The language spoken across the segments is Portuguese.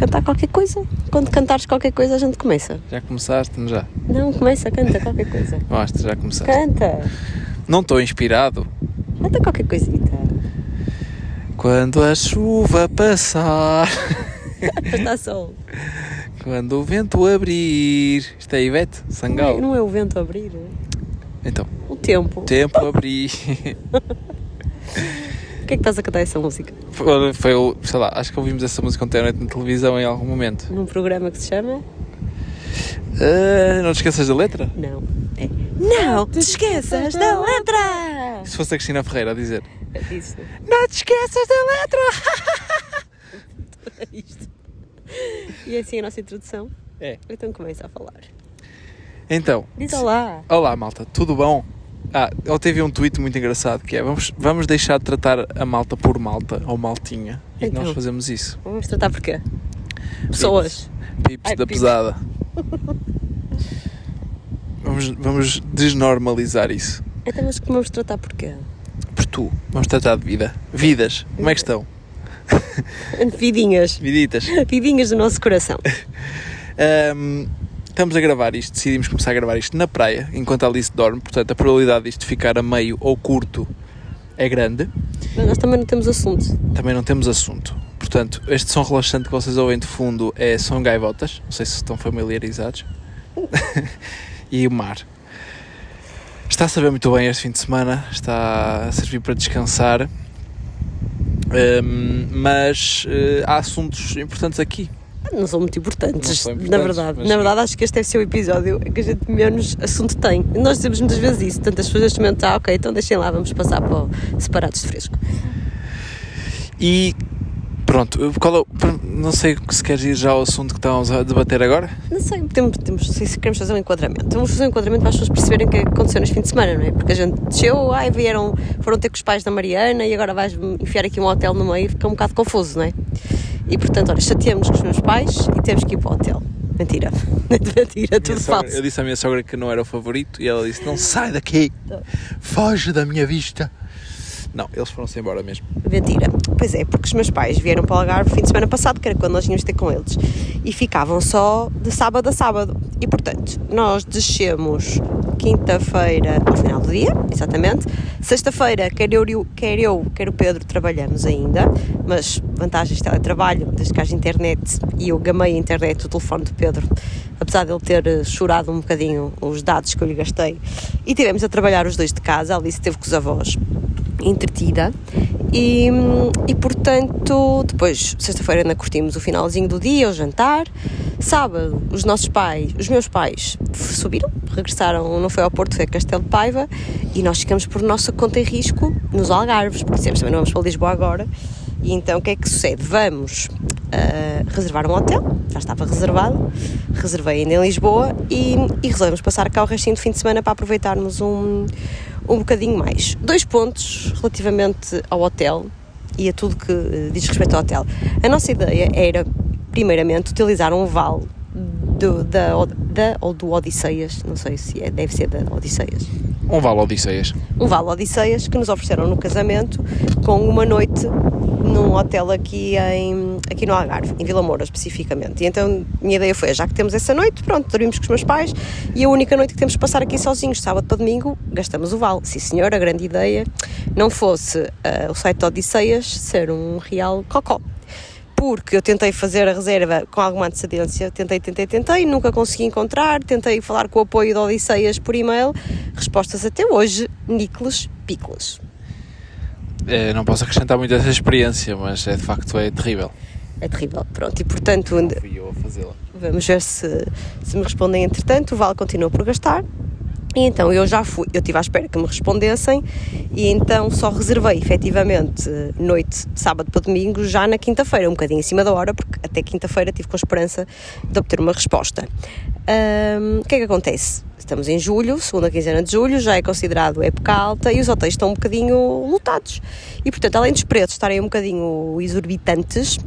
cantar qualquer coisa. Quando cantares qualquer coisa, a gente começa. Já começaste, já? Não, começa, canta qualquer coisa. Mostra, já começaste. Canta! Não estou inspirado. Canta qualquer coisita. Quando a chuva passar, Está sol. quando o vento abrir. Isto é Ivete Não é, Sangal. não é o vento abrir. Então, O tempo. tempo abrir. Por que é que estás a cantar essa música? Foi, foi o- sei lá, acho que ouvimos essa música ontem à noite na televisão em algum momento. Num programa que se chama? Ah, não te esqueças da letra? Não. É. Não te esqueças da letra! Se fosse a Cristina Ferreira a dizer. É Isso. Não te esqueças da letra! Isto. E é assim a nossa introdução. É. Então começa a falar. Então, Diz olá. olá malta, tudo bom? Ah, ele teve um tweet muito engraçado que é vamos, vamos deixar de tratar a malta por malta ou maltinha e Então. nós fazemos isso. Vamos tratar por quê? Pessoas. Pips Ai, da pips. pesada. Vamos, vamos desnormalizar isso. Então mas que vamos tratar por quê? Por tu, vamos tratar de vida. Vidas, como é que estão? Vidinhas. Viditas. Vidinhas do nosso coração. Ahm, estamos a gravar isto, decidimos começar a gravar isto na praia, enquanto a Alice dorme, portanto a probabilidade disto ficar a meio ou curto é grande. Mas nós também não temos assunto. Também não temos assunto. Portanto, este som relaxante que vocês ouvem de fundo é som gaivotas, não sei se estão familiarizados. e o mar. Está a saber muito bem este fim de semana, está a servir para descansar. Ahm, mas eh, há assuntos importantes aqui. Não são muito importantes, são na importantes, verdade. Na sim. verdade, acho que este deve ser o episódio que a gente menos assunto tem. Nós dizemos muitas vezes isso, tantas pessoas neste momento, ah, ok, então deixem lá, vamos passar para o separados de fresco. E pronto, qual é não sei se queres ir já ao assunto que estávamos a debater agora. Não sei, temos, temos, se queremos fazer um enquadramento. Vamos fazer um enquadramento para as pessoas perceberem o que é que aconteceu neste fim de semana, não é? Porque a gente desceu, ai, vieram, foram ter com os pais da Mariana e agora vais enfiar aqui um hotel no meio, fica um bocado confuso, não é? E portanto, olha, chateamos com os meus pais e temos que ir para o hotel. Mentira, mentira, Minha tudo sogra- falso. eu disse à minha sogra que não era o favorito e ela disse: Não sai daqui, foge da minha vista. Não, eles foram-se embora mesmo. Mentira. Pois é, porque os meus pais vieram para o Algarve fim de semana passado, que era quando nós íamos ter com eles, e ficavam só de sábado a sábado. E portanto, nós descemos quinta-feira ao final do dia, exatamente. Sexta-feira, quer eu, quer eu, quer o Pedro, trabalhamos ainda, mas vantagens de teletrabalho, desde que haja internet, e eu gamei a internet, o telefone do Pedro, apesar de ele ter eh, chorado um bocadinho os dados que eu lhe gastei, e tivemos a trabalhar os dois de casa, a Alice esteve com os avós entretida. E, e portanto depois sexta-feira ainda curtimos o finalzinho do dia, o jantar. Sábado os nossos pais, os meus pais subiram, regressaram, não foi ao Porto, foi a Castelo de Paiva. E nós ficamos por nossa conta e risco nos Algarves, porque dissemos também não vamos para Lisboa agora e então o que é que sucede? Vamos ah, reservar um hotel, já estava reservado, reservei ainda em Lisboa e, e resolvemos passar cá o restinho do fim de semana para aproveitarmos um, um bocadinho mais. Dois pontos relativamente ao hotel e a tudo que eh, diz respeito ao hotel. A nossa ideia era, primeiramente, utilizar um vale do, da, da ou do Odisseias, não sei se é, deve ser da Odisseias. Um vale Odisseias. Um vale Odisseias que nos ofereceram no casamento com uma noite num hotel aqui, em, aqui no Algarve, em Vila Moura especificamente. E então a minha ideia foi, já que temos essa noite, pronto, dormimos com os meus pais e a única noite que temos de passar aqui sozinhos, sábado para domingo, gastamos o vale. Sim senhor, a grande ideia não fosse ah, o site Odisseias ser um real cocó. Porque eu tentei fazer a reserva com alguma antecedência, tentei, tentei, tentei, nunca consegui encontrar, tentei falar com o apoio de Odisseias por e-mail, respostas até hoje, níqueles, picles. É, não posso acrescentar muito essa experiência, mas é de facto é terrível. É terrível, pronto, e portanto Não fui eu a fazê-la. Vamos ver se, se me respondem entretanto. O Val continua por gastar. E então eu já fui, eu estive à espera que me respondessem e então só reservei efetivamente noite de sábado para domingo já na quinta-feira, um bocadinho em cima da hora, porque até quinta-feira tive com esperança de obter uma resposta. Ahm, o que é que acontece? Estamos em julho, segunda quinzena de julho, já é considerado época alta e os hotéis estão um bocadinho lotados. E portanto, além dos preços estarem um bocadinho exorbitantes,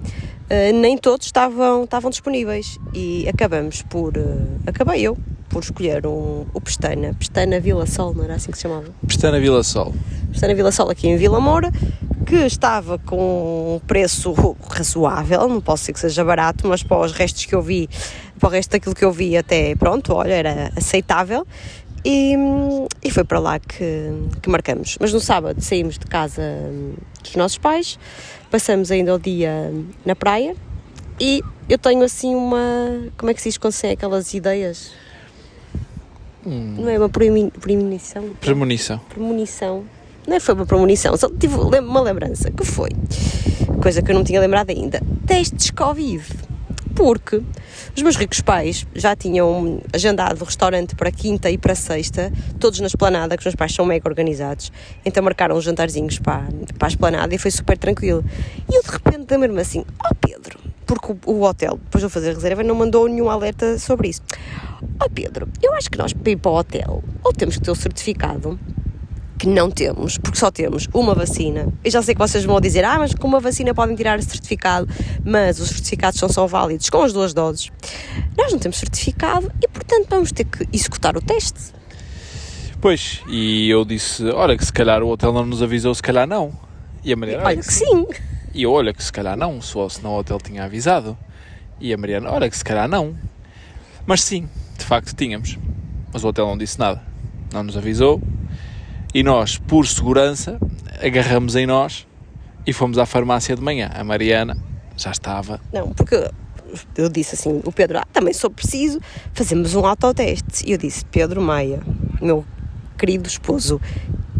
Uh, nem todos estavam, estavam disponíveis e acabamos por, uh, acabei eu por escolher um, o Pestana, Pestana Vila Sol, não era assim que se chamava? Pestana Vila Sol. Pestana Vila Sol aqui em Vila Moura, que estava com um preço razoável, não posso dizer que seja barato, mas para os restos que eu vi, para o resto daquilo que eu vi até, pronto, olha, era aceitável. E, e foi para lá que, que marcamos. Mas no sábado saímos de casa dos nossos pais, passamos ainda o dia na praia e eu tenho assim uma. Como é que se diz quando se aquelas ideias? Hum, Não é uma premoni- premonição? premonição. premonição. Não foi uma premonição, só tive uma lembrança, que foi, coisa que eu não tinha lembrado ainda, testes Covid. Porque os meus ricos pais já tinham agendado o restaurante para quinta e para sexta, todos na esplanada, que os meus pais são mega organizados, então marcaram uns jantarzinhos para, para a esplanada e foi super tranquilo. E eu de repente lembro-me assim, ó Pedro, porque o, o hotel, depois de eu fazer reserva, não mandou nenhum alerta sobre isso. Ó Pedro, eu acho que nós para ir para o hotel, ou temos que ter o certificado, que não temos, porque só temos uma vacina. Eu já sei que vocês vão dizer, ah, mas com uma vacina podem tirar esse certificado, mas os certificados só são válidos com as duas doses. Nós não temos certificado e, portanto, vamos ter que executar o teste. Pois, e eu disse, olha que se calhar o hotel não nos avisou, se calhar não. E a Mariana, Olha que sim. E eu, olha que se calhar não, só senão o hotel tinha avisado. E a Mariana, olha que se calhar não. Mas sim, de facto tínhamos. Mas o hotel não disse nada. Não nos avisou. E nós, por segurança, agarramos em nós e fomos à farmácia de manhã. A Mariana já estava. Não, porque eu disse assim, o Pedro, ah, também sou preciso, fazemos um autoteste. E eu disse, Pedro Maia, meu querido esposo,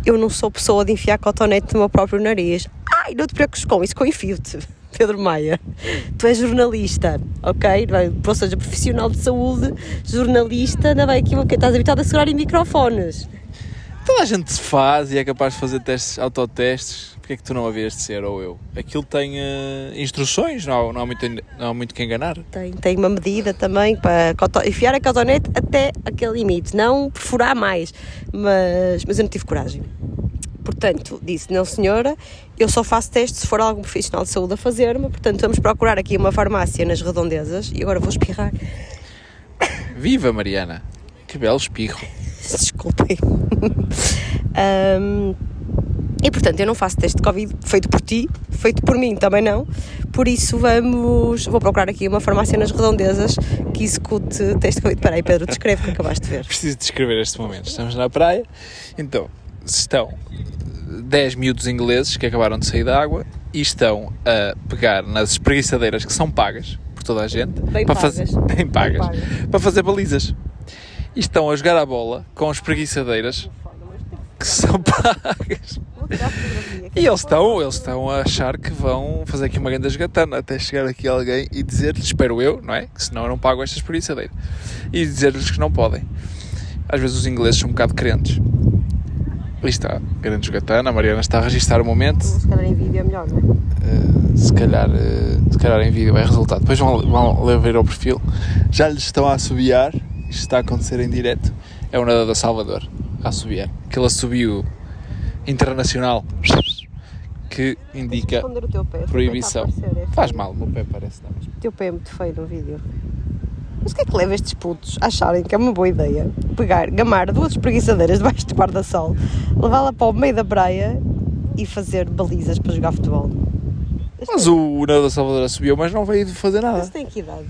eu não sou pessoa de enfiar cotonete no meu próprio nariz. Ai, não te preocupes com isso, eu enfio-te. Pedro Maia, tu és jornalista, ok? Não Ou seja, profissional de saúde, jornalista, ainda bem aquilo que estás habituado a segurar em microfones. Toda a gente se faz e é capaz de fazer testes, autotestes. Porquê é que tu não havias de ser, ou eu? Aquilo tem eh, instruções, não há, não, há muito, não há muito que enganar. Tem, tem uma medida também para enfiar a cotonete até aquele limite, não perfurar mais. Mas, mas eu não tive coragem. Portanto, disse, não senhora, eu só faço testes se for algum profissional de saúde a fazer-me. Portanto, vamos procurar aqui uma farmácia nas redondezas e agora vou espirrar. Viva Mariana! Que belo espirro! Desculpem. Ahm, e portanto, eu não faço teste de Covid feito por ti, feito por mim também não. Por isso, vamos. Vou procurar aqui uma farmácia nas redondezas que execute teste de Covid. Espera aí, Pedro, descreve o que acabaste de ver. Preciso descrever este momento. Estamos na praia, então estão 10 miúdos ingleses que acabaram de sair da água e estão a pegar nas espreguiçadeiras que são pagas por toda a gente Bem para pagas. fazer bem pagas, pagas. para fazer balizas e estão a jogar a bola com espreguiçadeiras que são pagas e eles estão, eles estão a achar que vão fazer aqui uma grande jogatana até chegar aqui alguém e dizer-lhes, espero eu, não é? Que senão eu não pago esta espreguiçadeira e dizer-lhes que não podem às vezes os ingleses são um bocado crentes ali está, grande jogatana, a Mariana está a registrar o momento Se calhar em vídeo é melhor, não é? Uh, se calhar, uh, se calhar em vídeo é resultado. Depois vão, vão ver ao perfil. Já lhes estão a assobiar. Isto está a acontecer em direto. É o nadador Salvador a assobiar. Aquele assobio internacional que indica o pé. o proibição. aparecer, é Faz mal, o meu pé parece não. mas- O teu pé é muito feio no vídeo. Mas o que é que leva estes putos a acharem que é uma boa ideia pegar, gamar duas espreguiçadeiras debaixo de guarda-sol, levá-la para o meio da praia e fazer balizas para jogar futebol? Mas o nadador Salvador assobiou, mas não veio de fazer nada. Mas tem que idade?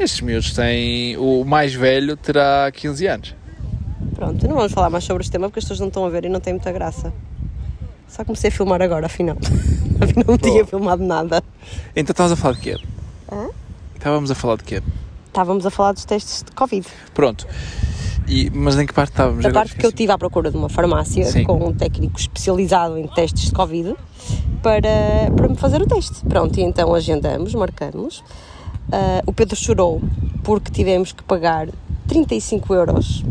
Estes miúdos têm. O mais velho terá 15 anos. Pronto, não vamos falar mais sobre este tema porque as pessoas não estão a ver e não tem muita graça. Só comecei a filmar agora, afinal. afinal não tinha filmado nada. Então estávamos a falar de quê? Hã? Estávamos a falar de quê? Estávamos a falar dos testes de Covid. Pronto. E, mas em que parte estávamos? Agora parte que eu estive à procura de uma farmácia Sim. com um técnico especializado em testes de Covid para, para me fazer o teste. Pronto, e então agendamos, marcamos. Ah, o Pedro chorou porque tivemos que pagar 35 euros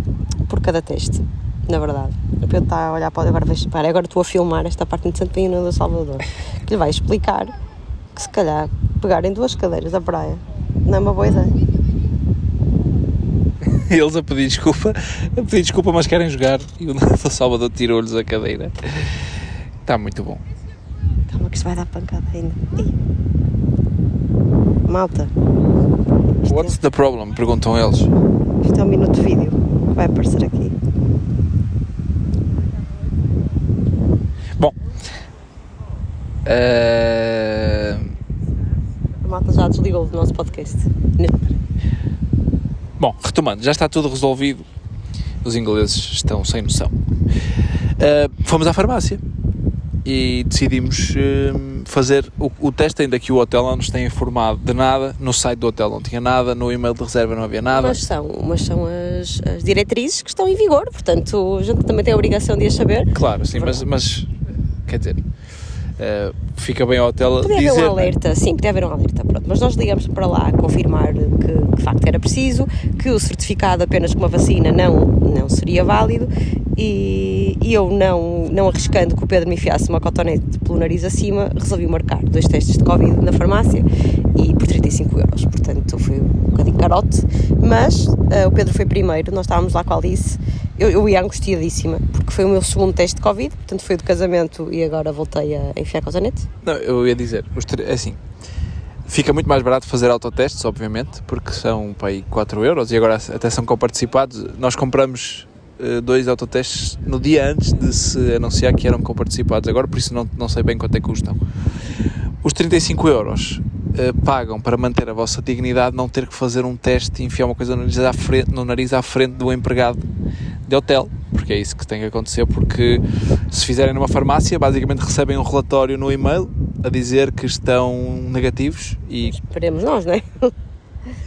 por cada teste, na verdade. O Pedro está a olhar para agora, vais, para, agora estou a filmar esta parte interessante para ir no do Salvador, que lhe vai explicar que se calhar pegarem duas cadeiras da praia não é uma boa ideia. Eles a pedir desculpa, a pedir desculpa, mas querem jogar. E o Nadador Salvador tirou-lhes a cadeira. Está muito bom. Calma que isto vai dar pancada ainda. Ih. Malta, What's the problem? Perguntam eles. isto é um minuto de vídeo vai aparecer aqui. Bom, Eh, A malta já desligou do nosso podcast. Bom, retomando, já está tudo resolvido. Os ingleses estão sem noção. Uh, fomos à farmácia e decidimos uh, fazer o, o teste, ainda que o hotel não nos tenha informado de nada. No site do hotel não tinha nada, no e-mail de reserva não havia nada. Mas são, mas são as, as diretrizes que estão em vigor, portanto a gente também tem a obrigação de as saber. Claro, sim, mas, mas quer dizer, uh, fica bem ao hotel Podia dizer. haver um não é? alerta, sim, podia haver um alerta, pronto. Mas nós ligamos para lá a confirmar que, que de facto era preciso, que o certificado apenas com uma vacina não, não seria válido e, e eu não, não arriscando que o Pedro me enfiasse uma cotonete pelo nariz acima, resolvi marcar dois testes de Covid na farmácia e por 35 euros, portanto foi um bocadinho carote, mas eh, o Pedro foi primeiro, nós estávamos lá com a Alice, eu, eu ia angustiadíssima, porque foi o meu segundo teste de Covid, portanto foi do casamento e agora voltei a enfiar cotonete. Não, eu ia dizer, é assim, fica muito mais barato fazer autotestes, obviamente, porque são para aí 4 euros e agora até são comparticipados. Nós compramos dois autotestes no dia antes de se anunciar que eram comparticipados, agora por isso não, não sei bem quanto é que custam. Os 35 euros eh, pagam para manter a vossa dignidade, não ter que fazer um teste e enfiar uma coisa no nariz à frente, no nariz à frente do empregado de hotel, porque é isso que tem que acontecer, porque se fizerem numa farmácia, basicamente recebem um relatório no e-mail a dizer que estão negativos e Esperemos nós, não é?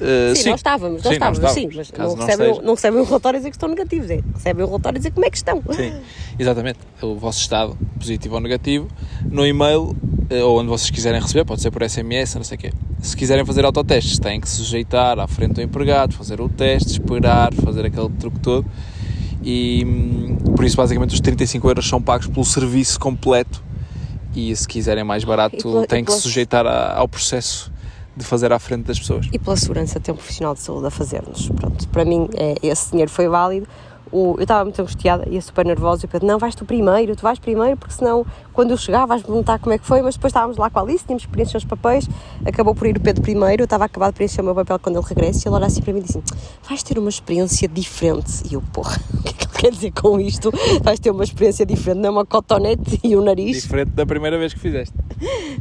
Eh, Sim, nós estávamos, nós Sim, nós estávamos, sim, estávamos. mas não não recebem, esteja. não recebem um relatório a dizer que estão negativos, é, recebem um relatório a dizer como é que estão. Sim, exatamente. O vosso estado, positivo ou negativo, no e-mail eh, ou onde vocês quiserem receber, pode ser por SMS, não sei o quê. Se quiserem fazer autotestes, têm que se sujeitar à frente do empregado, fazer o teste, esperar, fazer aquele truque todo. E hum, por isso, basicamente, os 35 euros são pagos pelo serviço completo. E se quiserem mais barato, E têm e que se sujeitar a- ao processo de fazer à frente das pessoas. E pela segurança ter um profissional de saúde a fazer-nos. Pronto, para mim é, esse dinheiro foi válido. O, eu estava muito angustiada, ia super nervosa e o Pedro, não, vais tu primeiro, tu vais primeiro, porque senão quando eu chegar vais perguntar como é que foi, mas depois estávamos lá com a Alice, tínhamos que preencher os papéis, acabou por ir o Pedro primeiro, eu estava a acabar de preencher o meu papel quando ele regressa e ele olha assim para mim e disse vais ter uma experiência diferente. E eu, porra, o que é que quer dizer com isto? Vais ter uma experiência diferente, não é uma cotonete e um nariz? Diferente da primeira vez que fizeste.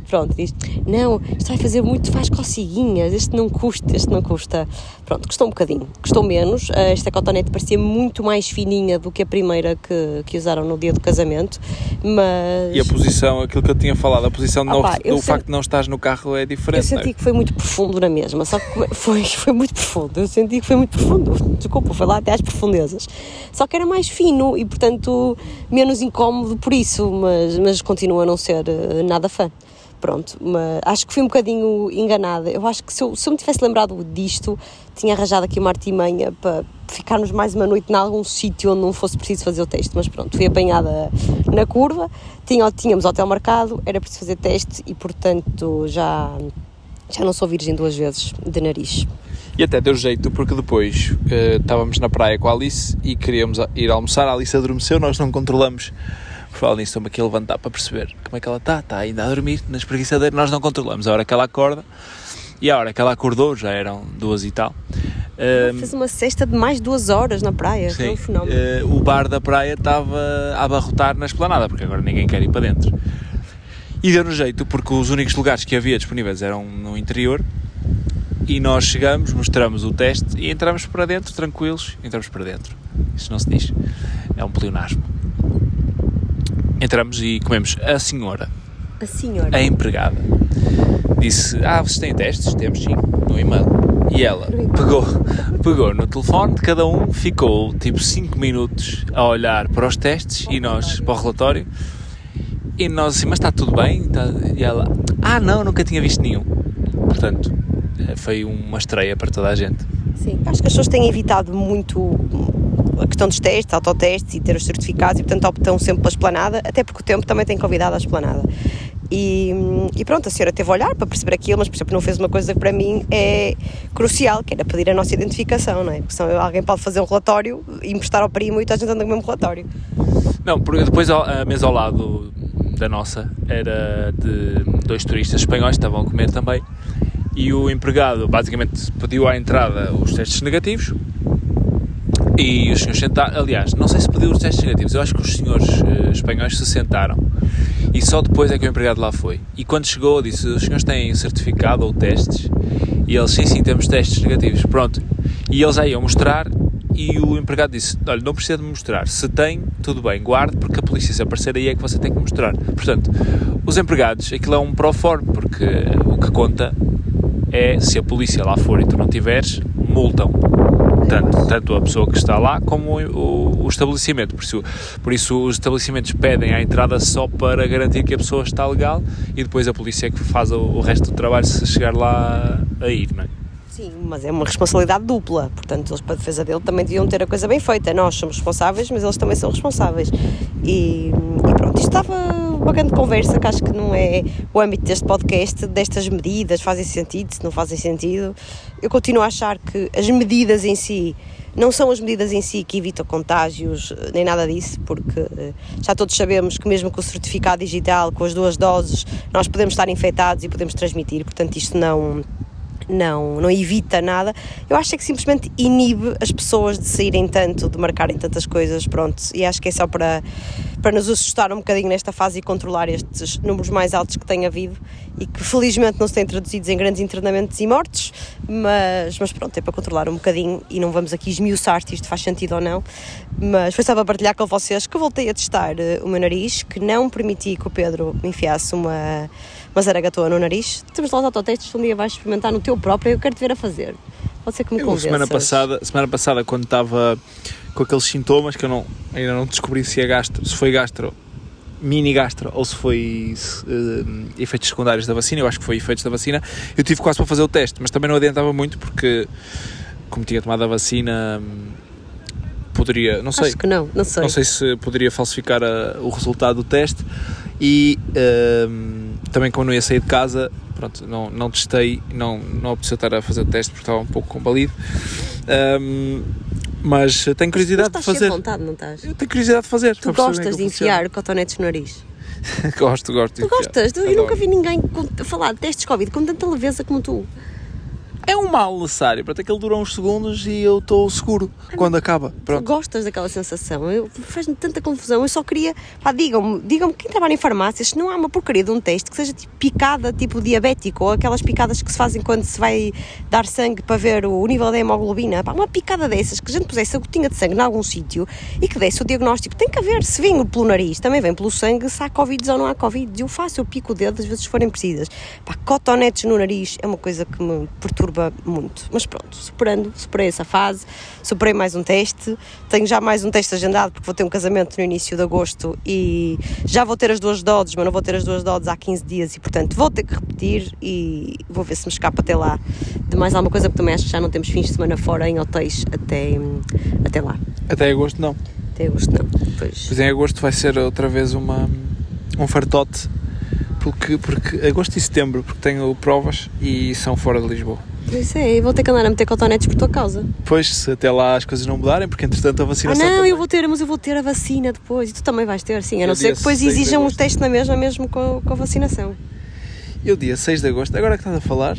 Pronto, diz, não, isto vai fazer muito, faz coceguinhas, este não custa, este não custa. Pronto, custou um bocadinho, custou menos. Eh, Esta cotonete parecia muito mais fininha do que a primeira que, que usaram no dia do casamento, mas E a posição, aquilo que eu tinha falado, a posição de Ah pá, eu do facto de não estás no carro é eu diferente. é? senti que foi muito profundo na mesma, só que foi, foi muito profundo, eu senti que foi muito profundo, desculpa, foi lá até às profundezas. Só que era mais fino e, portanto, menos incómodo por isso, mas, mas continua a não ser eh, nada fã. Pronto, mas acho que fui um bocadinho enganada. Eu acho que se eu, se eu me tivesse lembrado disto, tinha arranjado aqui uma artimanha para ficarmos mais uma noite em algum sítio onde não fosse preciso fazer o teste. Mas pronto, fui apanhada na curva, tinha, tínhamos hotel marcado, era preciso fazer teste e, portanto, já, já não sou virgem duas vezes de nariz. E até deu jeito porque depois eh, estávamos na praia com a Alice e queríamos ir almoçar. A Alice adormeceu, nós não controlamos. Por falar nisso, estou-me aqui a levantar para perceber como é que ela está. Está ainda a dormir na espreguiçadeira. Nós não controlamos a hora que ela acorda e a hora que ela acordou, já eram duas e tal. Eh, Fez uma cesta de mais duas horas na praia, foi Sim, um fenómeno. eh, o bar da praia estava a abarrotar na esplanada, porque agora ninguém quer ir para dentro. E deu-nos jeito, porque os únicos lugares que havia disponíveis eram no interior. E nós chegamos, mostramos o teste e entramos para dentro, tranquilos. Entramos para dentro. Isso não se diz. É um pleonasmo. Entramos e comemos. A senhora, A senhora. a empregada, disse: Ah, vocês têm testes? Temos sim, no e-mail. E ela pegou, pegou no telefone cada um, ficou tipo 5 minutos a olhar para os testes e nós para o relatório. E nós assim, mas está tudo bem? Tá- E ela, ah não, nunca tinha visto nenhum. Portanto, eh, foi uma estreia para toda a gente. Sim, acho que as pessoas têm evitado muito a questão dos testes, autotestes e ter os certificados e portanto optam sempre pela esplanada, até porque o tempo também tem convidado à esplanada. E, e pronto, a senhora teve a olhar para perceber aquilo, mas por exemplo não fez uma coisa que para mim é crucial, que era pedir a nossa identificação, não é? Porque senão alguém pode fazer um relatório emprestar ao primo e toda a gente com o mesmo relatório. Não, porque depois a mesa ao lado da nossa era de dois turistas espanhóis estavam a comer também. E o empregado basicamente pediu à entrada os testes negativos E os senhores sentaram, aliás, não sei se pediu os testes negativos, eu acho que os senhores uh, espanhóis se sentaram e só depois é que o empregado lá foi. E quando chegou, disse: Os senhores têm certificado ou testes? E eles: Sim, sim, temos testes negativos. Pronto. E eles aí iam mostrar e o empregado disse: Olha, não precisa de mostrar. Se tem, tudo bem, guarde, porque a polícia, se aparecer aí, é que você tem que mostrar. Portanto, os empregados, aquilo é um proforme, porque o que conta é se a polícia lá for e tu não tiveres, multam tanto, tanto a pessoa que está lá como o, o, o estabelecimento. Por isso, por isso, os estabelecimentos pedem a entrada só para garantir que a pessoa está legal e depois a polícia é que faz o, o resto do trabalho se chegar lá a ir, não é? Sim, mas é uma responsabilidade dupla, portanto, eles para a defesa dele também deviam ter a coisa bem feita. Nós somos responsáveis, mas eles também são responsáveis. E, e pronto, estava uma grande conversa que acho que não é o âmbito deste podcast, destas medidas, fazem sentido, se não fazem sentido. Eu continuo a achar que as medidas em si não são as medidas em si que evitam contágios, nem nada disso, porque eh, já todos sabemos que mesmo com o certificado digital, com as duas doses, nós podemos estar infectados e podemos transmitir, portanto isto não não, não evita nada. Eu acho é que simplesmente inibe as pessoas de saírem tanto, de marcarem tantas coisas, pronto. E acho que é só para, para nos assustar um bocadinho nesta fase e controlar estes números mais altos que tem havido e que felizmente não se têm traduzidos em grandes internamentos e mortes, mas, mas pronto, é para controlar um bocadinho e não vamos aqui esmiuçar se isto faz sentido ou não. Mas foi só para partilhar com vocês que voltei a testar uh, o meu nariz, que não permiti que o Pedro me enfiasse uma uma zaragatoa no nariz. Temos lá os autotestes, um dia vais experimentar no teu próprio, eu quero te ver a fazer. Pode ser que me convenças. Semana passada, semana passada, quando estava com aqueles sintomas que eu não, ainda não descobri se é gastro, se foi gastro, mini gastro ou se foi uh, efeitos secundários da vacina, eu acho que foi efeitos da vacina, eu tive quase para fazer o teste, mas também não adiantava muito porque como tinha tomado a vacina poderia, não sei. Acho que não, não sei. Não sei se poderia falsificar a, o resultado do teste e uh, também não ia sair de casa, pronto, não, não testei, não, não apeteceu estar a fazer o teste porque estava um pouco combalido. Um, mas tenho curiosidade de fazer. Vontade, não estás? Eu tenho curiosidade de fazer. Tu gostas de enfiar cotonetes no nariz? gosto, gosto. Tu gostas? Eu nunca vi ninguém falar de testes Covid com tanta leveza como tu é um mal necessário. Que ele dura uns segundos e eu estou seguro quando acaba. Pronto. Gostas daquela sensação? Faz-me tanta confusão. Eu só queria. Pá, digam-me, digam-me quem trabalha em farmácias se não há uma porcaria de um teste que seja tipo picada, tipo diabético, ou aquelas picadas que se fazem quando se vai dar sangue para ver o nível da hemoglobina. Pá, uma picada dessas, que a gente pusesse a gotinha de sangue em algum sítio e que desse o diagnóstico. Tem que haver, se vem pelo nariz, também vem pelo sangue, se há Covid ou não há Covid. Eu faço, eu pico o dedo às vezes forem precisas. Pá, cotonetes no nariz é uma coisa que me perturba perturba muito. Mas pronto, superando, superei essa fase, superei mais um teste, tenho já mais um teste agendado porque vou ter um casamento no início de agosto e já vou ter as duas doses, mas não vou ter as duas doses há 15 dias e portanto vou ter que repetir e vou ver se me escapa até lá de mais alguma coisa, porque também acho que já não temos fins de semana fora em hotéis até, até lá. Até agosto não. Até agosto não. Pois. pois em agosto vai ser outra vez uma, um fartote porque, porque agosto e setembro, porque tenho provas e são fora de Lisboa. Isso é, vou ter que andar a meter cotonetes por tua causa. Pois, se até lá as coisas não mudarem, porque entretanto a vacina Ah, não, também. eu vou ter, mas eu vou ter a vacina depois e tu também vais ter, sim. A não ser que depois exijam o teste na mesma, mesmo com, com a vacinação. E o dia 6 de agosto, agora que estás a falar,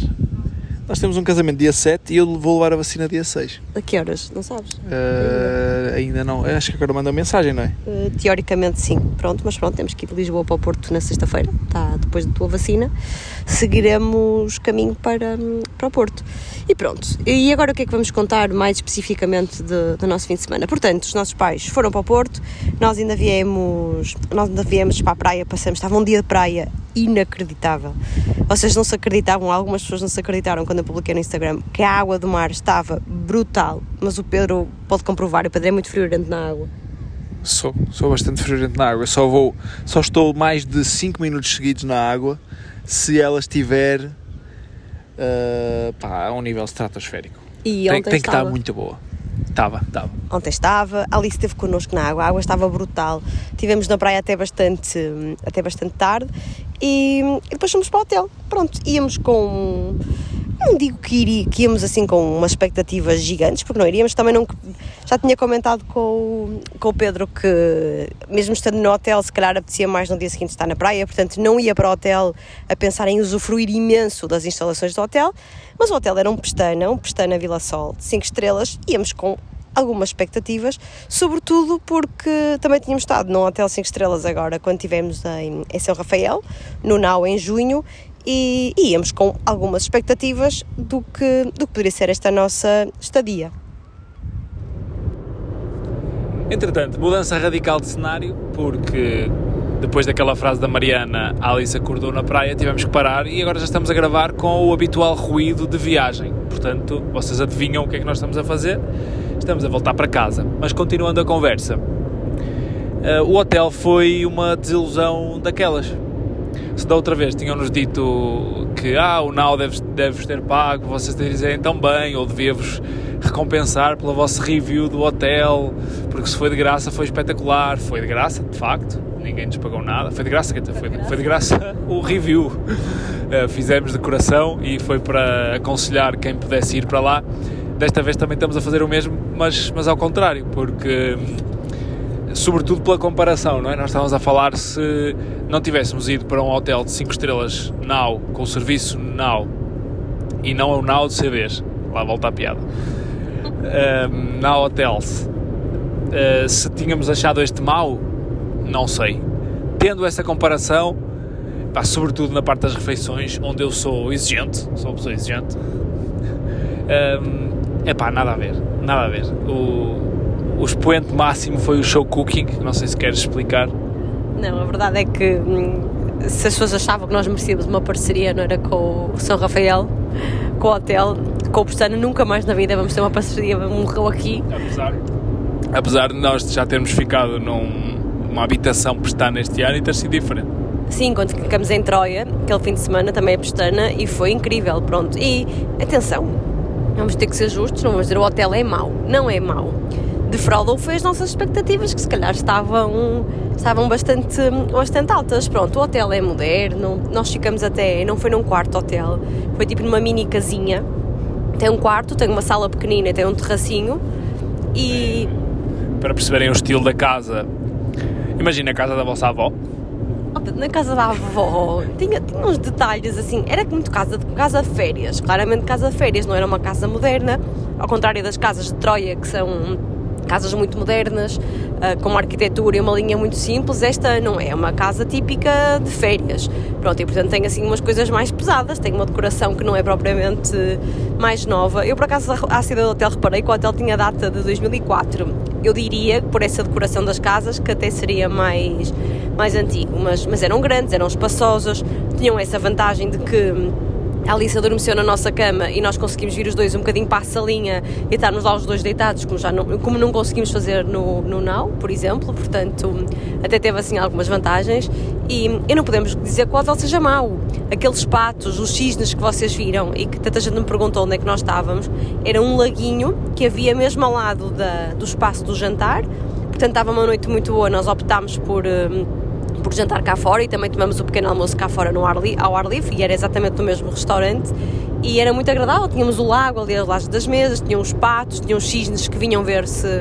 nós temos um casamento dia 7 e eu vou levar a vacina dia 6. A que horas? Não sabes? Uh, ainda não. Acho que agora manda mensagem, não é? Uh, teoricamente sim. Pronto, mas pronto, temos que ir de Lisboa para o Porto na sexta-feira, tá, depois da tua vacina. Seguiremos caminho para, para o Porto. E pronto. E agora o que é que vamos contar mais especificamente de, do nosso fim de semana? Portanto, os nossos pais foram para o Porto, nós ainda viemos, nós ainda viemos para a praia, passamos, estava um dia de praia inacreditável. Vocês não se acreditavam, algumas pessoas não se acreditaram quando eu publiquei no Instagram que a água do mar estava brutal, mas o Pedro pode comprovar, o Pedro é muito friorento na água. Sou, sou bastante friorento na água. Só vou, só estou mais de 5 minutos seguidos na água se ela estiver uh, pá, a um nível estratosférico. E tem, tem que estar muito boa. Estava, estava. Ontem estava, a Alice esteve connosco na água, a água estava brutal. Tivemos na praia até bastante, até bastante tarde e, e depois fomos para o hotel. Pronto, íamos com. Não digo que, iria, que íamos assim com umas expectativas gigantes, porque não iríamos, também não. Já tinha comentado com, com o Pedro que, mesmo estando no hotel, se calhar apetecia mais no dia seguinte estar na praia, portanto não ia para o hotel a pensar em usufruir imenso das instalações do hotel, mas o hotel era um pestana, um pestana Vila Sol, de 5 estrelas, íamos com algumas expectativas, sobretudo porque também tínhamos estado num hotel 5 estrelas agora, quando estivemos em, em São Rafael, no Nau, em junho, e, e íamos com algumas expectativas do que, do que poderia ser esta nossa estadia. Entretanto, mudança radical de cenário, porque depois daquela frase da Mariana, a Alice acordou na praia, tivemos que parar e agora já estamos a gravar com o habitual ruído de viagem. Portanto, vocês adivinham o que é que nós estamos a fazer? Estamos a voltar para casa. Mas continuando a conversa, uh, o hotel foi uma desilusão daquelas. Se da outra vez tinham-nos dito que ah, o NAU deve, deve ter pago, vocês dizem tão bem, ou devia-vos recompensar pela vossa review do hotel, porque se foi de graça foi espetacular. Foi de graça, de facto, ninguém nos pagou nada. Foi de graça, foi, foi de graça o review. Uh, fizemos de coração e foi para aconselhar quem pudesse ir para lá. Desta vez também estamos a fazer o mesmo, mas, mas ao contrário, porque sobretudo pela comparação, não é? Nós estávamos a falar se não tivéssemos ido para um hotel de 5 estrelas Now, com o serviço Now, e não é o Now de CDs, lá volta a piada, um, Now Hotels, uh, se tínhamos achado este mau, não sei. Tendo essa comparação, pá, sobretudo na parte das refeições, onde eu sou exigente, sou uma pessoa exigente, é um, pá, nada a ver, nada a ver. O, o expoente máximo foi o show cooking, não sei se queres explicar. Não, a verdade é que hum, se as pessoas achavam que nós merecíamos uma parceria, não era com o São Rafael, com o hotel, com o Pestana, nunca mais na vida vamos ter uma parceria, morreu aqui. Apesar, apesar de nós já termos ficado numa habitação Pestana este ano e ter sido diferente. Sim, quando ficamos em Troia, aquele fim de semana também é Pestana e foi incrível, pronto. E atenção, vamos ter que ser justos, não vamos dizer o hotel é mau, não é mau defraudou foi as nossas expectativas, que se calhar estavam, estavam bastante, bastante altas. Pronto, o hotel é moderno, nós ficamos até, não foi num quarto hotel, foi tipo numa mini casinha. Tem um quarto, tem uma sala pequenina, tem um terracinho e. Para perceberem o estilo da casa, imagina a casa da vossa avó. Na casa da avó tinha, tinha uns detalhes assim, era muito casa de casa de férias, claramente casa de férias, não era uma casa moderna, ao contrário das casas de Troia que são casas muito modernas, uh, com uma arquitetura e uma linha muito simples. Esta não é, uma casa típica de férias. Pronto, e portanto tem assim umas coisas mais pesadas, tem uma decoração que não é propriamente mais nova. Eu por acaso à saída do hotel reparei que o hotel tinha data de 2004. Eu diria, por essa decoração das casas, que até seria mais, mais antigo, mas, mas eram grandes, eram espaçosos, tinham essa vantagem de que a Alice adormeceu na nossa cama e nós conseguimos vir os dois um bocadinho para a salinha e estarmos lá os dois deitados, como, já não, como não conseguimos fazer no, no Now, por exemplo, portanto, até teve assim algumas vantagens. E, e não podemos dizer que o hotel seja mau. Aqueles patos, os cisnes que vocês viram e que tanta gente me perguntou onde é que nós estávamos, era um laguinho que havia mesmo ao lado da, do espaço do jantar, portanto, estava uma noite muito boa. Nós optámos por. Hum, por jantar cá fora e também tomamos o pequeno almoço cá fora no ar ao ar livre e era exatamente no mesmo restaurante. E era muito agradável, tínhamos o lago ali aos lados das mesas, tinham os patos, tinham os cisnes que vinham ver se,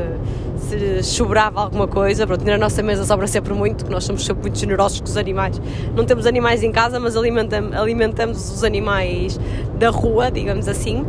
se sobrava alguma coisa, pronto, na nossa mesa sobra sempre muito, porque nós somos sempre muito generosos com os animais, não temos animais em casa, mas alimentamos os animais da rua, digamos assim,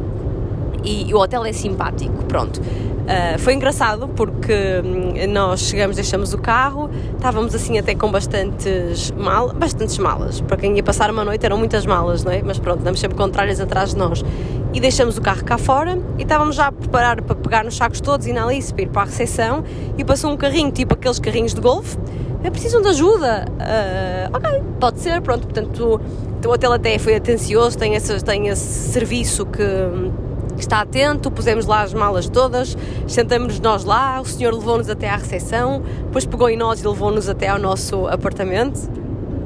e, o hotel é simpático, pronto. Uh, foi engraçado porque hum, nós chegamos, deixamos o carro, estávamos assim até com bastantes, mal, bastantes malas. Para quem ia passar uma noite eram muitas malas, não é? Mas pronto, damos sempre contrárias atrás de nós. E deixamos o carro cá fora e estávamos já a preparar para pegar nos sacos todos e na Alice para ir para a recepção e passou um carrinho, tipo aqueles carrinhos de golfe. É precisam de ajuda. Uh, ok, pode ser, pronto. Portanto, o hotel até foi atencioso, tem esse, tem esse serviço que hum, está atento, pusemos lá as malas todas, sentamos-nos nós lá, o senhor levou-nos até à recepção, depois pegou em nós e levou-nos até ao nosso apartamento.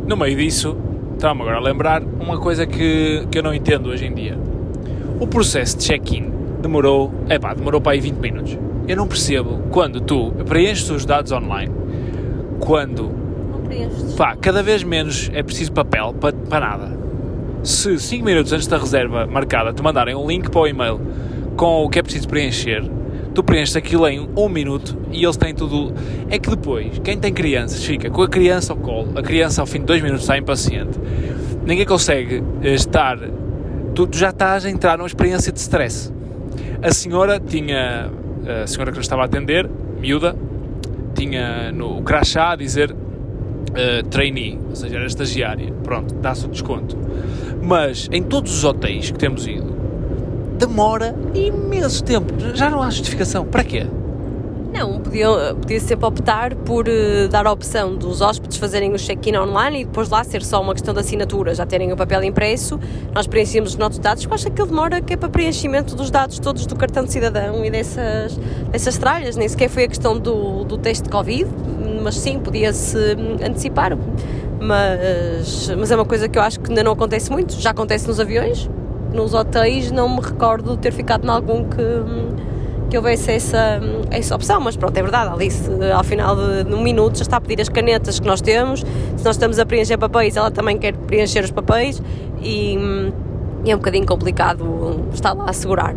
No meio disso, estava-me agora a lembrar uma coisa que, que eu não entendo hoje em dia. O processo de check-in demorou, é pá, demorou para aí 20 minutos. Eu não percebo quando tu preenches os dados online, quando pá, cada vez menos é preciso papel para, para nada se 5 minutos antes da reserva marcada te mandarem um link para o e-mail com o que é preciso preencher, tu preenches aquilo em um minuto e eles têm tudo. É que depois, quem tem crianças fica com a criança ao colo, a criança ao fim de dois minutos está impaciente, ninguém consegue eh, estar. Tu, tu já estás a entrar numa experiência de stress. A senhora tinha a senhora que nos estava a atender, miúda, tinha no crachá a dizer uh, trainee, ou seja, era estagiária. Pronto, dá-se o desconto. Mas em todos os hotéis que temos ido, demora imenso tempo. Já não há justificação. Para quê? Não, podia, podia sempre optar por uh, dar a opção dos hóspedes fazerem o check-in online e depois lá ser só uma questão de assinatura, já terem o papel impresso, nós preenchemos os nossos dados, acho que aquilo demora que é para preenchimento dos dados todos do cartão de cidadão e dessas, dessas tralhas, nem sequer foi a questão do, do teste de Covid, mas sim, podia-se antecipar. Mas, mas é uma coisa que eu acho que ainda não acontece muito, já acontece nos aviões, nos hotéis. Não me recordo de ter ficado em algum que que houvesse essa, essa opção, mas pronto, é verdade, Alice, ao final de, de um minuto já está a pedir as canetas que nós temos, se nós estamos a preencher papéis, ela também quer preencher os papéis. E, e é um bocadinho complicado estar lá a segurar.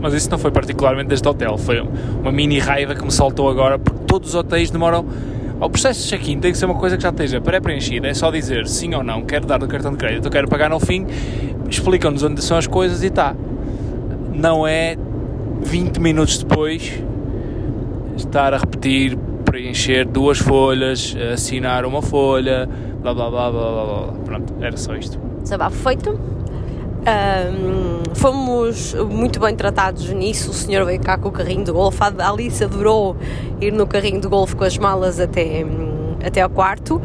Mas isso não foi particularmente deste hotel, foi uma mini raiva que me saltou agora, porque todos os hotéis demoram o processo de check-in tem que ser uma coisa que já esteja pré-preenchida, é só dizer sim ou não, quero dar o cartão de crédito, quero pagar no fim, explicam-nos onde são as coisas e está. Não é 20 minutos depois, estar a repetir, preencher duas folhas, assinar uma folha, blá blá blá blá blá blá. Pronto, era só isto. Desabafo feito. Um, fomos muito bem tratados nisso. O senhor veio cá com o carrinho de golfe. A Alice adorou ir no carrinho de golfe com as malas até, até ao quarto.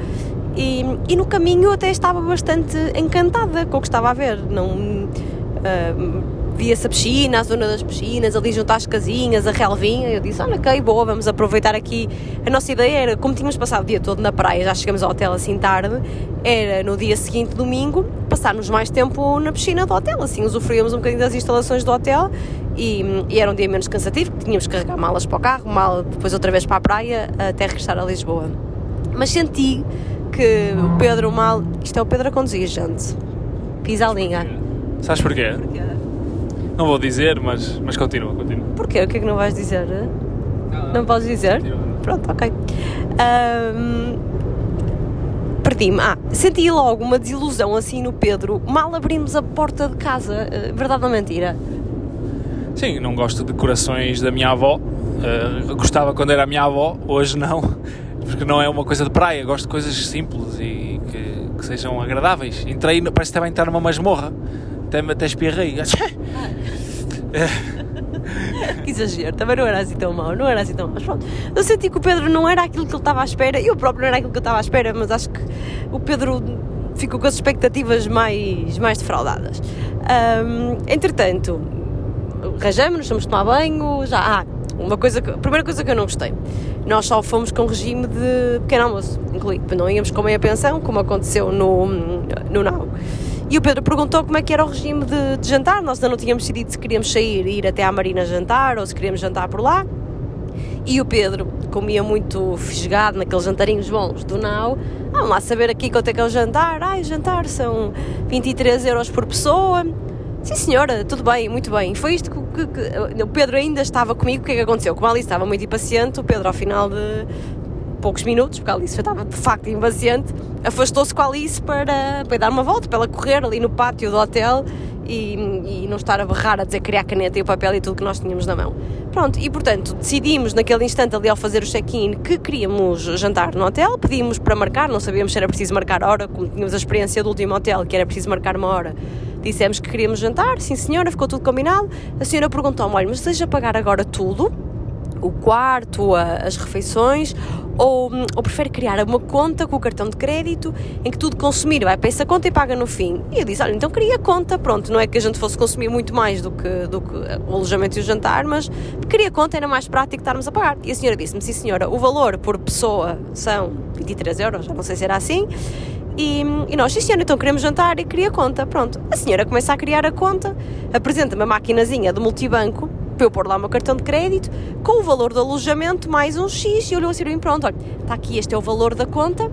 E, e no caminho até estava bastante encantada com o que estava a ver. Não, via-se a piscina, a zona das piscinas, ali junto às casinhas, a relvinha. Eu disse: Olha, ok, boa, vamos aproveitar aqui. A nossa ideia era, como tínhamos passado o dia todo na praia, já chegamos ao hotel assim tarde, era no dia seguinte, domingo, passarmos mais tempo na piscina do hotel. Assim, usufruíamos um bocadinho das instalações do hotel e, e, era um dia menos cansativo, porque tínhamos que carregar malas para o carro, mal depois outra vez para a praia, até regressar a Lisboa. Mas senti que o Pedro mal. Isto é o Pedro a conduzir, gente. Pisa a linha. Sabes porquê? Porquê? Não vou dizer, mas, mas continua, continua. Porquê? O que é que não vais dizer? Não, não podes dizer? Pronto, ok. Um, Perdi-me. Ah, senti logo uma desilusão assim no Pedro. Mal abrimos a porta de casa. Eh, verdade ou mentira? Sim, não gosto de decorações da minha avó. Uh, gostava quando era a minha avó, hoje não. Porque não é uma coisa de praia. Gosto de coisas simples e que, que sejam agradáveis. Entrei, parece que estava a entrar numa masmorra. Até, até espirrei. exagero, também não era assim tão mau, não era assim tão mau. Mas pronto, eu senti que o Pedro não era aquilo que ele estava à espera, eu próprio não era aquilo que eu estava à espera, mas acho que o Pedro ficou com as expectativas mais, mais defraudadas. Um, entretanto, rajamos-nos, fomos tomar banho, já. Ah, uma coisa que, a primeira coisa que eu não gostei, nós só fomos com regime de pequeno almoço, incluído, não íamos com a pensão, como aconteceu no, no. E o Pedro perguntou como é que era o regime de, de jantar. Nós ainda não tínhamos decidido se queríamos sair e ir até à Marina jantar ou se queríamos jantar por lá. E o Pedro comia muito fisgado naqueles jantarinhos bons do Nau. Vamos lá saber aqui quanto é que é o jantar. Ai, o jantar são 23 euros por pessoa. Sim, senhora, tudo bem, muito bem. Foi isto que, que, que, o Pedro ainda estava comigo. O que é que aconteceu? Como a Alice estava muito impaciente, o Pedro, ao final de poucos minutos, porque a Alice estava de facto impaciente, afastou-se com a Alice para, para dar uma volta, para ela correr ali no pátio do hotel e, e não estar a berrar a dizer que queria a caneta e o papel e tudo que nós tínhamos na mão. Pronto, e portanto decidimos naquele instante ali ao fazer o check-in que queríamos jantar no hotel, pedimos para marcar, não sabíamos se era preciso marcar hora, como tínhamos a experiência do último hotel, que era preciso marcar uma hora. Dissemos que queríamos jantar, sim senhora, ficou tudo combinado. A senhora perguntou-me: olha, mas deseja pagar agora tudo? O quarto, a, as refeições, ou, ou prefere criar uma conta com o cartão de crédito em que tudo consumir vai para essa conta e paga no fim. E eu disse: Olha, então queria conta, pronto, não é que a gente fosse consumir muito mais do que, do que o alojamento e o jantar, mas queria conta, era mais prático estarmos a pagar. E a senhora disse-me: Sim, senhora, o valor por pessoa são 23 euros, não sei se era assim. E, e, nós, sim senhora, então queremos jantar e queria conta. Pronto, a senhora começa a criar a conta, apresenta-me a maquinazinha do multibanco para eu pôr lá o meu cartão de crédito, com o valor do alojamento mais um X, e olhou assim bem pronto, olha, está aqui, este é o valor da conta,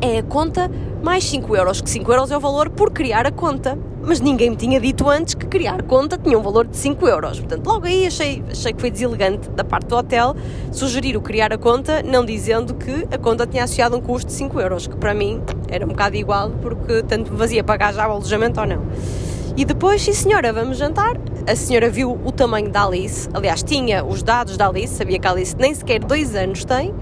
é a conta mais 5 euros, que 5 euros é o valor por criar a conta. Mas ninguém me tinha dito antes que criar conta tinha um valor de 5 euros. Portanto, logo aí achei, achei que foi deselegante da parte do hotel sugerir o criar a conta, não dizendo que a conta tinha associado um custo de 5 euros, que para mim era um bocado igual, porque tanto me fazia pagar já o alojamento ou não. E depois, sim senhora, vamos jantar. A senhora viu o tamanho da Alice, aliás, tinha os dados da Alice, sabia que a Alice nem sequer dois anos tem,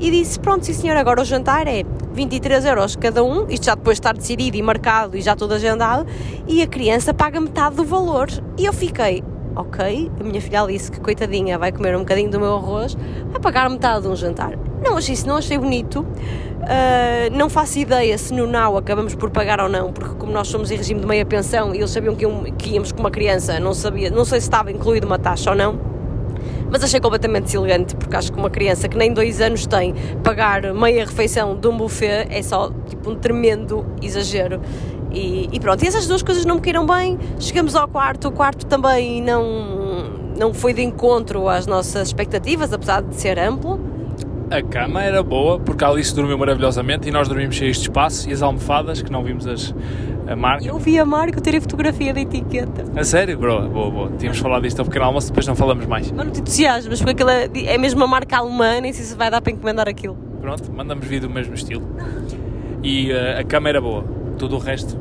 e disse: Pronto, sim senhora, agora o jantar é 23 euros cada um, isto já depois de estar decidido e marcado e já tudo agendado, e a criança paga metade do valor. E eu fiquei: Ok, a minha filha Alice, que coitadinha, vai comer um bocadinho do meu arroz, vai pagar metade de um jantar. Não achei isso, não achei bonito. Uh, não faço ideia se no NAU acabamos por pagar ou não, porque como nós somos em regime de meia pensão e eles sabiam que, que íamos com uma criança, não sabia, não sei se estava incluído uma taxa ou não. Mas achei completamente deselegante, porque acho que uma criança que nem dois anos tem, pagar meia refeição de um buffet é só tipo um tremendo exagero. E, e pronto, e essas duas coisas não me queiram bem. Chegamos ao quarto, o quarto também não, não foi de encontro às nossas expectativas, apesar de ser amplo a cama era boa, porque a Alice dormiu maravilhosamente e nós dormimos cheios de espaço e as almofadas, que não vimos as, a marca. Eu vi a marca, eu tirei fotografia da etiqueta. A sério? Boa, boa, boa. Tínhamos falado disto ao pequeno almoço, depois não falamos mais. Mas não te entusiasmas, porque aquilo é, é mesmo uma marca alemã, nem sei se vai dar para encomendar aquilo. Pronto, mandamos vir do mesmo estilo. E uh, a cama era boa, tudo o resto,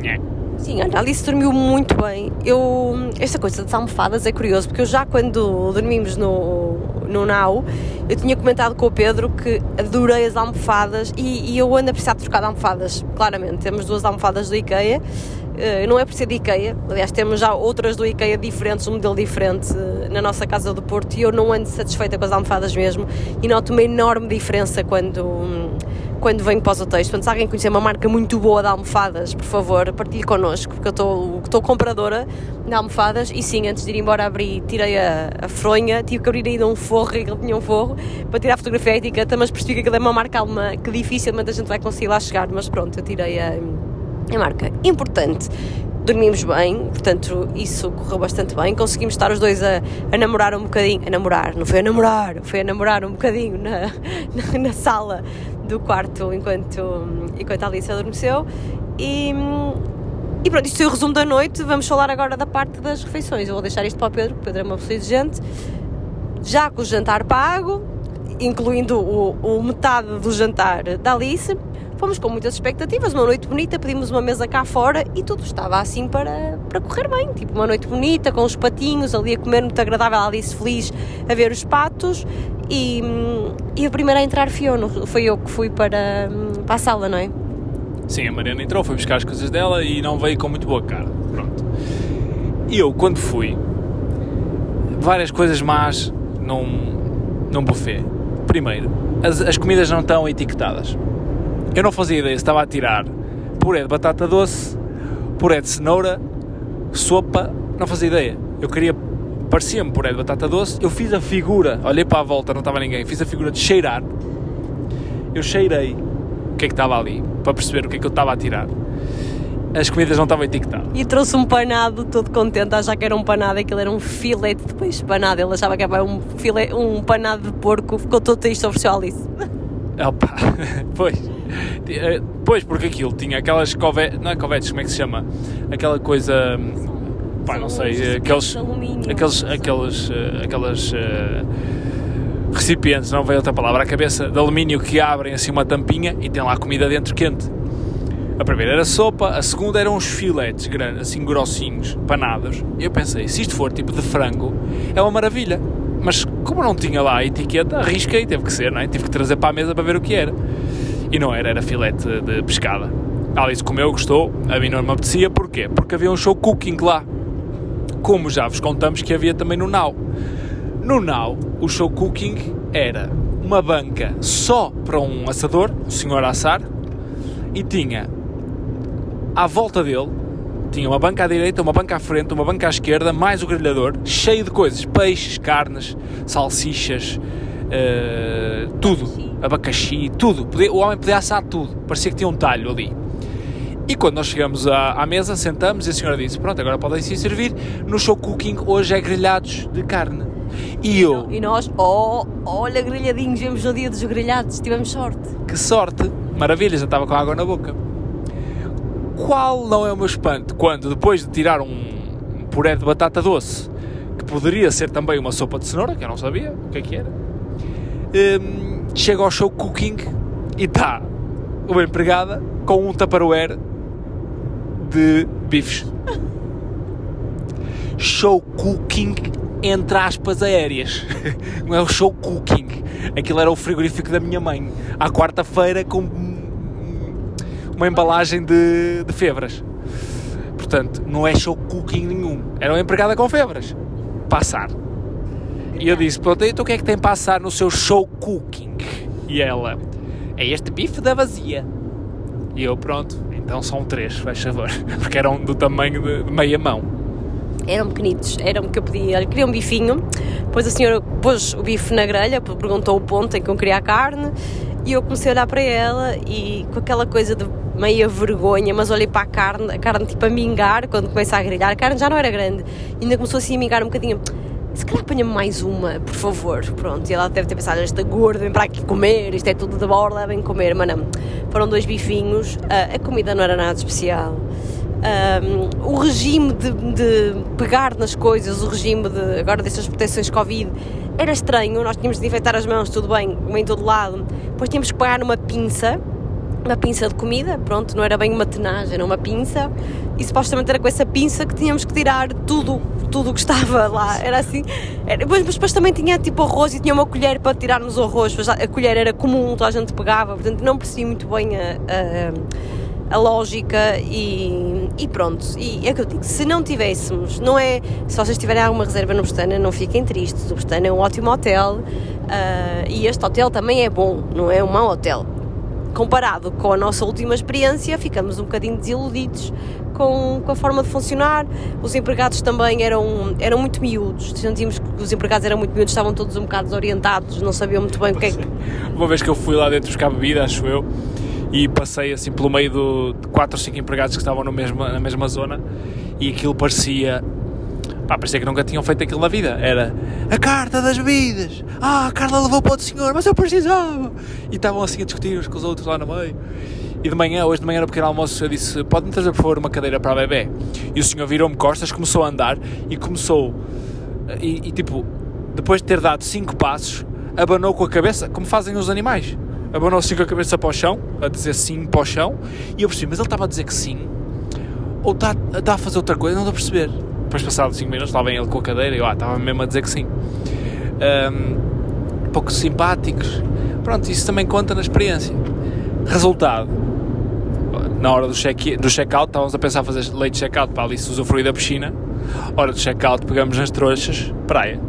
nhé. Sim, a Alice dormiu muito bem. Eu, esta coisa das almofadas é curioso, porque eu já quando dormimos no, no Now, eu tinha comentado com o Pedro que adorei as almofadas e, e eu ando a precisar de trocar de almofadas, claramente. Temos duas almofadas do IKEA, uh, não é por ser de IKEA, aliás, temos já outras do IKEA diferentes, um modelo diferente uh, na nossa casa do Porto e eu não ando satisfeita com as almofadas mesmo e noto uma enorme diferença quando. Um, quando venho para os hotéis. Portanto, se alguém conhecer uma marca muito boa de almofadas, por favor, partilhe connosco, porque eu estou compradora de almofadas e sim, antes de ir embora abri, tirei a, a fronha, tive que abrir ainda um forro, e ele tinha um forro, para tirar a fotografia etiqueta, mas percebi que aquilo é uma marca alemã que dificilmente a gente vai conseguir lá chegar, mas pronto, eu tirei a, a marca. Importante, dormimos bem, portanto isso correu bastante bem. Conseguimos estar os dois a, a namorar um bocadinho, a namorar, não foi a namorar, foi a namorar um bocadinho na, na, na sala do quarto enquanto, enquanto a Alice adormeceu. E, e pronto, isto é o resumo da noite. Vamos falar agora da parte das refeições. Eu vou deixar isto para o Pedro, porque o Pedro é uma pessoa exigente. Já com o jantar pago, incluindo o, o metade do jantar da Alice, fomos com muitas expectativas, uma noite bonita, pedimos uma mesa cá fora e tudo estava assim para, para correr bem. Tipo, uma noite bonita, com os patinhos, ali a comer muito agradável, a Alice feliz a ver os patos e, e a primeira a entrar fui eu, foi eu que fui para, para a sala, não é? Sim, a Mariana entrou, foi buscar as coisas dela e não veio com muito boa cara. Pronto. E eu, quando fui, várias coisas más num, num buffet. Primeiro, as, as comidas não estão etiquetadas. Eu não fazia ideia se estava a tirar puré de batata doce, puré de cenoura, sopa, não fazia ideia. Eu queria parecia-me puré de batata doce. Eu fiz a figura, olhei para a volta, não estava ninguém, fiz a figura de cheirar. Eu cheirei o que é que estava ali, para perceber o que é que eu estava a tirar. As comidas não estavam etiquetadas. E trouxe um panado todo contente, a achar que era um panado, aquilo era um filete de peixe panado. Ele achava que era um, filete, um panado de porco, ficou todo triste, ofereceu a Alice. Opa, pois. Eh, pois, porque aquilo tinha aquelas covetes, não é covetes, como é que se chama? Aquela coisa hum, pá, não sei, aqueles, aqueles, aqueles, eh, aquelas recipientes, não veio outra palavra, a cabeça de alumínio que abrem assim uma tampinha e tem lá comida dentro quente. A primeira era sopa, a segunda eram uns filetes grandes, assim grossinhos, panados. E eu pensei, se isto for tipo de frango, é uma maravilha. Mas como não tinha lá a etiqueta, arrisquei, teve que ser, não é? Tive que trazer para a mesa para ver o que era. E não era, era filete de pescada. A Alice comeu, gostou, a mim não me apetecia, porquê? Porque havia um show cooking lá como já vos contamos que havia também no Now. No Now, o show cooking era uma banca só para um assador, o senhor assar, e tinha à volta dele, tinha uma banca à direita, uma banca à frente, uma banca à esquerda, mais o grelhador, cheio de coisas, peixes, carnes, salsichas, uh, tudo, abacaxi, tudo. O homem podia assar tudo, parecia que tinha um talho ali. E quando nós chegamos à, à, mesa, sentamos e a senhora disse: Pronto, agora podem se servir. No show cooking hoje é grelhados de carne. E eu. E nós, oh, olha, grelhadinhos, vemos no dia dos grelhados, tivemos sorte. Que sorte! Maravilha, já estava com água na boca. Qual não é o meu espanto quando, depois de tirar um puré de batata doce, que poderia ser também uma sopa de cenoura, que eu não sabia o que é que era, hum, chega ao show cooking e está uma empregada com um tupperware de bifes. show cooking entre aspas aéreas. Não é o show cooking. Aquilo era o frigorífico da minha mãe. À quarta-feira com uma embalagem de, de febras. Portanto, não é show cooking nenhum. Era uma empregada com febras. Passar. E eu disse, pronto, então o que é que tem passar no seu show cooking? E ela, é este bife da vazia. E eu, pronto, então são três, faz favor. Porque eram do tamanho de meia mão. Eram pequenitos, eram que eu pedia, olha, queria um bifinho, depois a senhora pôs o bife na grelha, perguntou o ponto em que eu queria a carne, e eu comecei a olhar para ela e com aquela coisa de meia vergonha, mas olhei para a carne, a carne tipo a mingar, quando começa a grelhar, a carne já não era grande, ainda começou assim a mingar um bocadinho se calhar apanha-me mais uma, por favor. Pronto, e ela deve ter pensado, esta gorda vem para aqui comer, isto é tudo de borla, vem comer, mas não. Foram dois bifinhos, a comida não era nada especial. Um, o regime de, de, pegar nas coisas, o regime de, agora destas proteções Covid, era estranho, nós tínhamos de infectar as mãos, tudo bem, em todo lado, depois tínhamos que pegar numa pinça, uma pinça de comida, pronto, não era bem uma tenagem, era uma pinça, e supostamente era com essa pinça que tínhamos que tirar tudo, tudo o que estava lá, era assim, era, mas, mas depois também tinha tipo arroz e tinha uma colher para tirarmos o arroz, a colher era comum, toda a gente pegava, portanto não percebi muito bem a, a, a lógica e, e, pronto, e é o que eu digo, se não tivéssemos, não é, se vocês tiverem alguma reserva no Bustana, não fiquem tristes, o Bustana é um ótimo hotel uh, e este hotel também é bom, não é um mau hotel, comparado com a nossa última experiência, ficamos um bocadinho desiludidos com, com a forma de funcionar. Os empregados também eram, eram muito miúdos, sentimos que os empregados eram muito miúdos, estavam todos um bocado desorientados, não sabiam muito bem o que é que. Uma vez que eu fui lá dentro buscar bebida, acho eu, e passei assim pelo meio do, de 4 ou 5 empregados que estavam no mesmo, na mesma zona, e aquilo parecia Pá, parecia que nunca tinham feito aquilo na vida. Era a carta das bebidas. Ah, a Carla levou para o senhor, mas eu precisava. E estavam assim a discutir uns com os outros lá no meio. E de manhã, hoje de manhã no pequeno almoço, eu disse: Pode-me trazer por favor uma cadeira para a bebê? E o senhor virou-me costas, começou a andar e começou. E, e tipo, depois de ter dado cinco passos, abanou com a cabeça, como fazem os animais. Abanou assim com a cabeça para o chão, a dizer sim para o chão. E eu percebi: Mas ele estava a dizer que sim? Ou está, está a fazer outra coisa? Não estou a perceber. Depois, passado 5 minutos, lá vem ele com a cadeira e eu ah, estava mesmo a dizer que sim. Um, pouco simpáticos. Pronto, isso também conta na experiência. Resultado. Na hora do check-out, check estávamos a pensar fazer late check-out para ali se usufruir da piscina. Hora do check-out, pegamos nas trouxas, praia.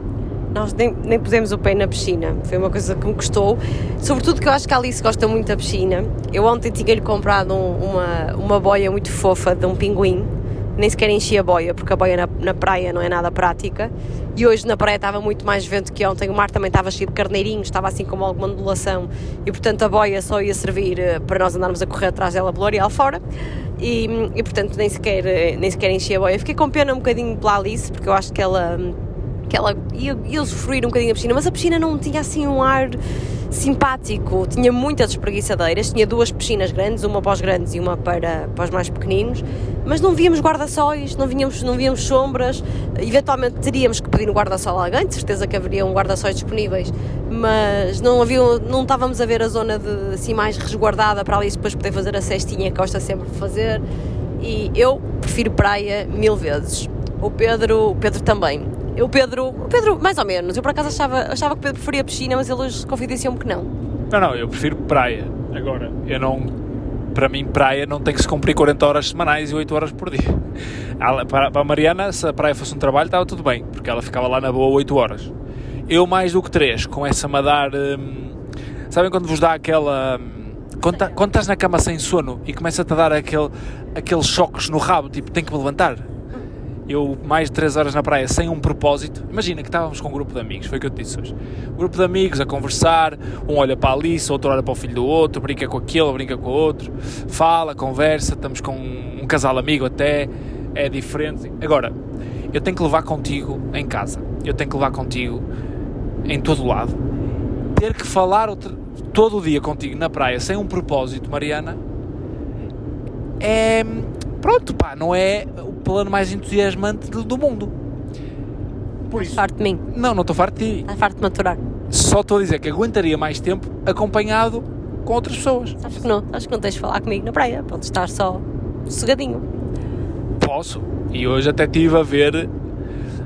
Nós nem, nem pusemos o pé na piscina, foi uma coisa que me custou. Sobretudo que eu acho que a Alice gosta muito da piscina. Eu ontem tinha-lhe comprado um, uma, uma boia muito fofa de um pinguim nem sequer enchi a boia, porque a boia na, na, praia não é nada prática. E hoje na praia estava muito mais vento que ontem, o mar também estava cheio de carneirinhos, estava assim como alguma ondulação, e portanto a boia só ia servir eh, para nós andarmos a correr atrás dela pelo areal fora. E, e portanto nem sequer, eh, nem sequer enchi a boia. Fiquei com pena um bocadinho pela Alice, porque eu acho que ela, que ela ia, ia um bocadinho a piscina, mas a piscina não tinha assim um ar simpático, tinha muitas espreguiçadeiras, tinha duas piscinas grandes, uma para os grandes e uma para, para os mais pequeninos, mas não víamos guarda-sóis, não, víamos, não víamos sombras, eventualmente teríamos que pedir um guarda-sol a alguém, de certeza que haveria um guarda-sóis disponíveis, mas não, havia, não estávamos a ver a zona de, assim mais resguardada para ali depois poder fazer a cestinha que gosta sempre de fazer, e eu prefiro praia mil vezes. O Pedro, o Pedro também. O Pedro, o Pedro, mais ou menos. Eu por acaso achava, achava que o Pedro preferia piscina, mas ele hoje confidenciou-me que não. Não, não, eu prefiro praia. Agora, eu não. Para mim, praia não tem que se cumprir 40 horas semanais e 8 horas por dia. Para a Mariana, se a praia fosse um trabalho, estava tudo bem, porque ela ficava lá na boa 8 horas. Eu, mais do que 3, começa-me a dar. Hum, sabem quando vos dá aquela. Hum, quando, tá, quando estás na cama sem sono e começa-te a dar aquele, aqueles choques no rabo, tipo, tenho que me levantar eu mais de 3 horas na praia sem um propósito. Imagina que estávamos com um grupo de amigos, foi o que eu te disse hoje. Um grupo de amigos a conversar, um olha para a Alice, outro olha para o filho do outro, brinca com aquele, brinca com o outro, fala, conversa, estamos com um, casal amigo até, é diferente. Agora, eu tenho que levar contigo em casa, eu tenho que levar contigo em todo lado. Ter que falar outro, todo o dia contigo na praia sem um propósito, Mariana, é. Pronto, pá, não é plano mais entusiasmante do, do mundo. Por isso. Farto de mim. Não, não estou farto de ti. Estás farto de maturar. Só estou a dizer que aguentaria mais tempo acompanhado com outras pessoas. Acho que não, acho que não tens de falar comigo na praia, podes estar só sossegadinho. Posso. E hoje até estive a ver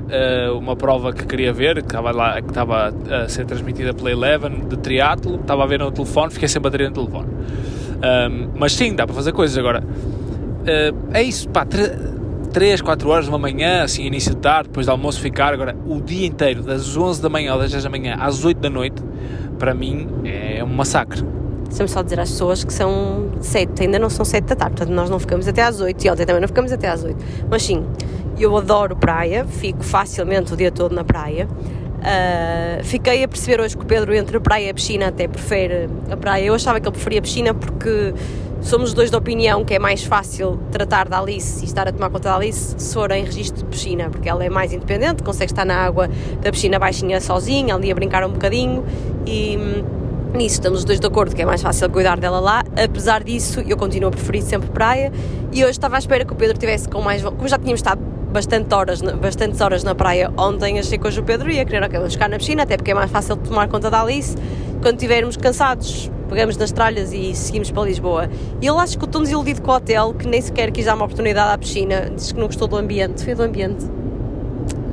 eh, uma prova que queria ver, que estava, lá, que estava a ser transmitida pela Eleven, de triatlo, estava a ver no telefone, fiquei sem bateria no telefone. Um, mas sim, dá para fazer coisas. Agora, uh, é isso, pá, 3, 4 horas de uma manhã, assim, início de tarde, depois do almoço ficar, agora, o dia inteiro, das 11 da manhã ou das 10 da manhã às 8 da noite, para mim é um massacre. Deixa-me só dizer às pessoas que são 7, ainda não são 7 da tarde, portanto nós não ficamos até às 8 e ontem também não ficamos até às 8. Mas sim, eu adoro praia, fico facilmente o dia todo na praia. Uh, fiquei a perceber hoje que o Pedro entre a praia e a piscina até prefere a praia. Eu achava que ele preferia a piscina porque somos dois de opinião que é mais fácil tratar da Alice e estar a tomar conta da Alice se for em registro de piscina, porque ela é mais independente, consegue estar na água da piscina baixinha sozinha, ali a brincar um bocadinho e hum, nisso estamos os dois de acordo que é mais fácil cuidar dela lá. Apesar disso, eu continuo a preferir sempre praia e hoje estava à espera que o Pedro tivesse com mais. Como já tínhamos estado bastante horas, bastantes horas na praia ontem, achei que hoje o Pedro ia querer, ok, ficar na piscina, até porque é mais fácil tomar conta da Alice. Quando estivermos cansados, pegamos nas tralhas e seguimos para Lisboa. E ele acho que estou desiludido com o hotel, que nem sequer quis dar uma oportunidade à piscina, disse que não gostou do ambiente. Foi do ambiente?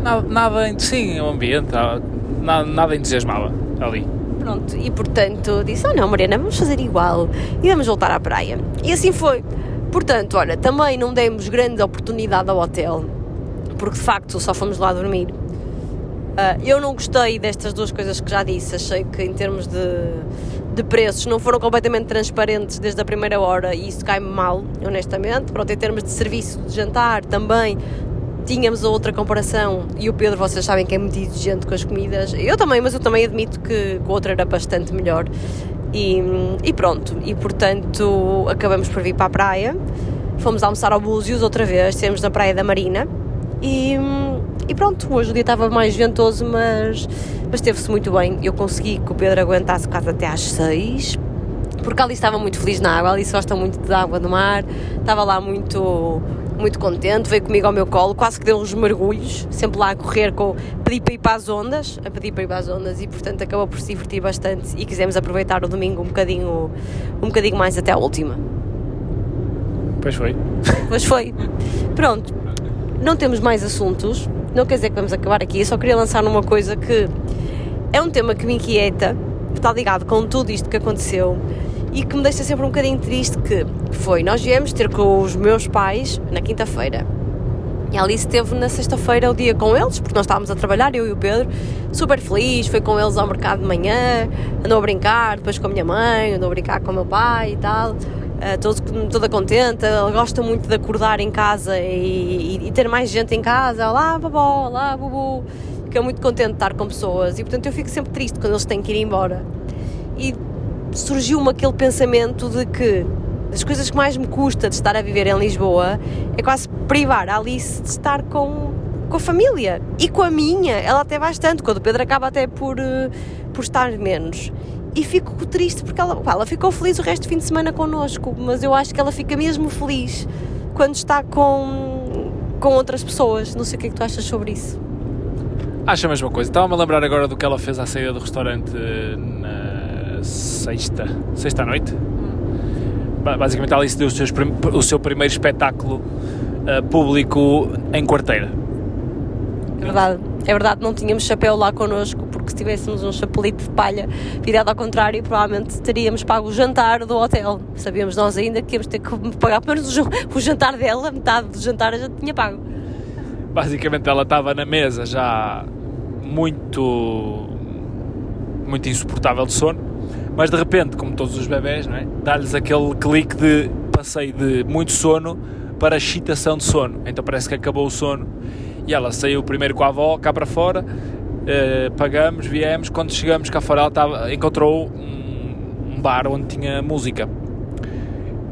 Nada, nada sim, o ambiente, nada, nada entusiasmava ali. Pronto, e portanto disse: Oh não, Mariana, vamos fazer igual e vamos voltar à praia. E assim foi. Portanto, olha, também não demos grande oportunidade ao hotel, porque de facto só fomos lá dormir. Uh, eu não gostei destas duas coisas que já disse, achei que em termos de, de preços não foram completamente transparentes desde a primeira hora e isso cai-me mal, honestamente. Pronto, em termos de serviço de jantar também tínhamos outra comparação e o Pedro, vocês sabem que é muito exigente com as comidas. Eu também, mas eu também admito que o outro era bastante melhor. E, e pronto, e portanto acabamos por vir para a praia. Fomos almoçar ao Búzios outra vez, estivemos na Praia da Marina e, e pronto, hoje o dia estava mais ventoso, mas, mas teve-se muito bem. Eu consegui que o Pedro aguentasse quase até às 6, porque ali estava muito feliz na água, ali se gosta muito da água do mar, estava lá muito muito contente, veio comigo ao meu colo, quase que deu uns mergulhos, sempre lá a correr, com, pedi para ir para as ondas, a pedir para ir para as ondas e portanto acabou por se divertir bastante e quisemos aproveitar o domingo um bocadinho, um bocadinho mais até a última. Pois foi. Pois foi. Pronto, não temos mais assuntos, não quer dizer que vamos acabar aqui, eu só queria lançar uma coisa que é um tema que me inquieta, está ligado com tudo isto que aconteceu e que me deixa sempre um bocadinho triste que foi, nós viemos ter com os meus pais na quinta-feira. E a Alice esteve na sexta-feira o dia com eles, porque nós estávamos a trabalhar, eu e o Pedro, super feliz, foi com eles ao mercado de manhã, andou a brincar, depois com a minha mãe, andou a brincar com o meu pai e tal, uh, todo, toda contente, ela gosta muito de acordar em casa e, e, e ter mais gente em casa, olá babó, olá bubu, fica muito contente de estar com pessoas e portanto eu fico sempre triste quando eles têm que ir embora. E surgiu-me aquele pensamento de que das coisas que mais me custa de estar a viver em Lisboa é quase privar a Alice de estar com, com a família e com a minha, ela até bastante, quando o Pedro acaba até por, uh, por estar menos. E fico triste porque ela, ela ficou feliz o resto do fim de semana connosco, mas eu acho que ela fica mesmo feliz quando está com, com outras pessoas. Não sei o que é que tu achas sobre isso. Acho a mesma coisa. Estava-me a lembrar agora do que ela fez à saída do restaurante na sexta, sexta noite. Basicamente, a Alice deu o seu, primeiro espetáculo uh, público em quarteira. É verdade, é verdade, não tínhamos chapéu lá connosco, porque se tivéssemos um chapelito de palha virado ao contrário, provavelmente teríamos pago o jantar do hotel. Sabíamos nós ainda que íamos ter que pagar pelo menos o jantar dela, metade do jantar a gente tinha pago. Basicamente, ela estava na mesa já muito, muito insuportável de sono mas de repente, como todos os bebés, é? dá-lhes aquele clique de passei de muito sono para excitação de sono. Então parece que acabou o sono. E ela saiu primeiro com a avó cá para fora, uh, pagamos, viemos. Quando chegamos cá fora, ela estava, encontrou um, um bar onde tinha música.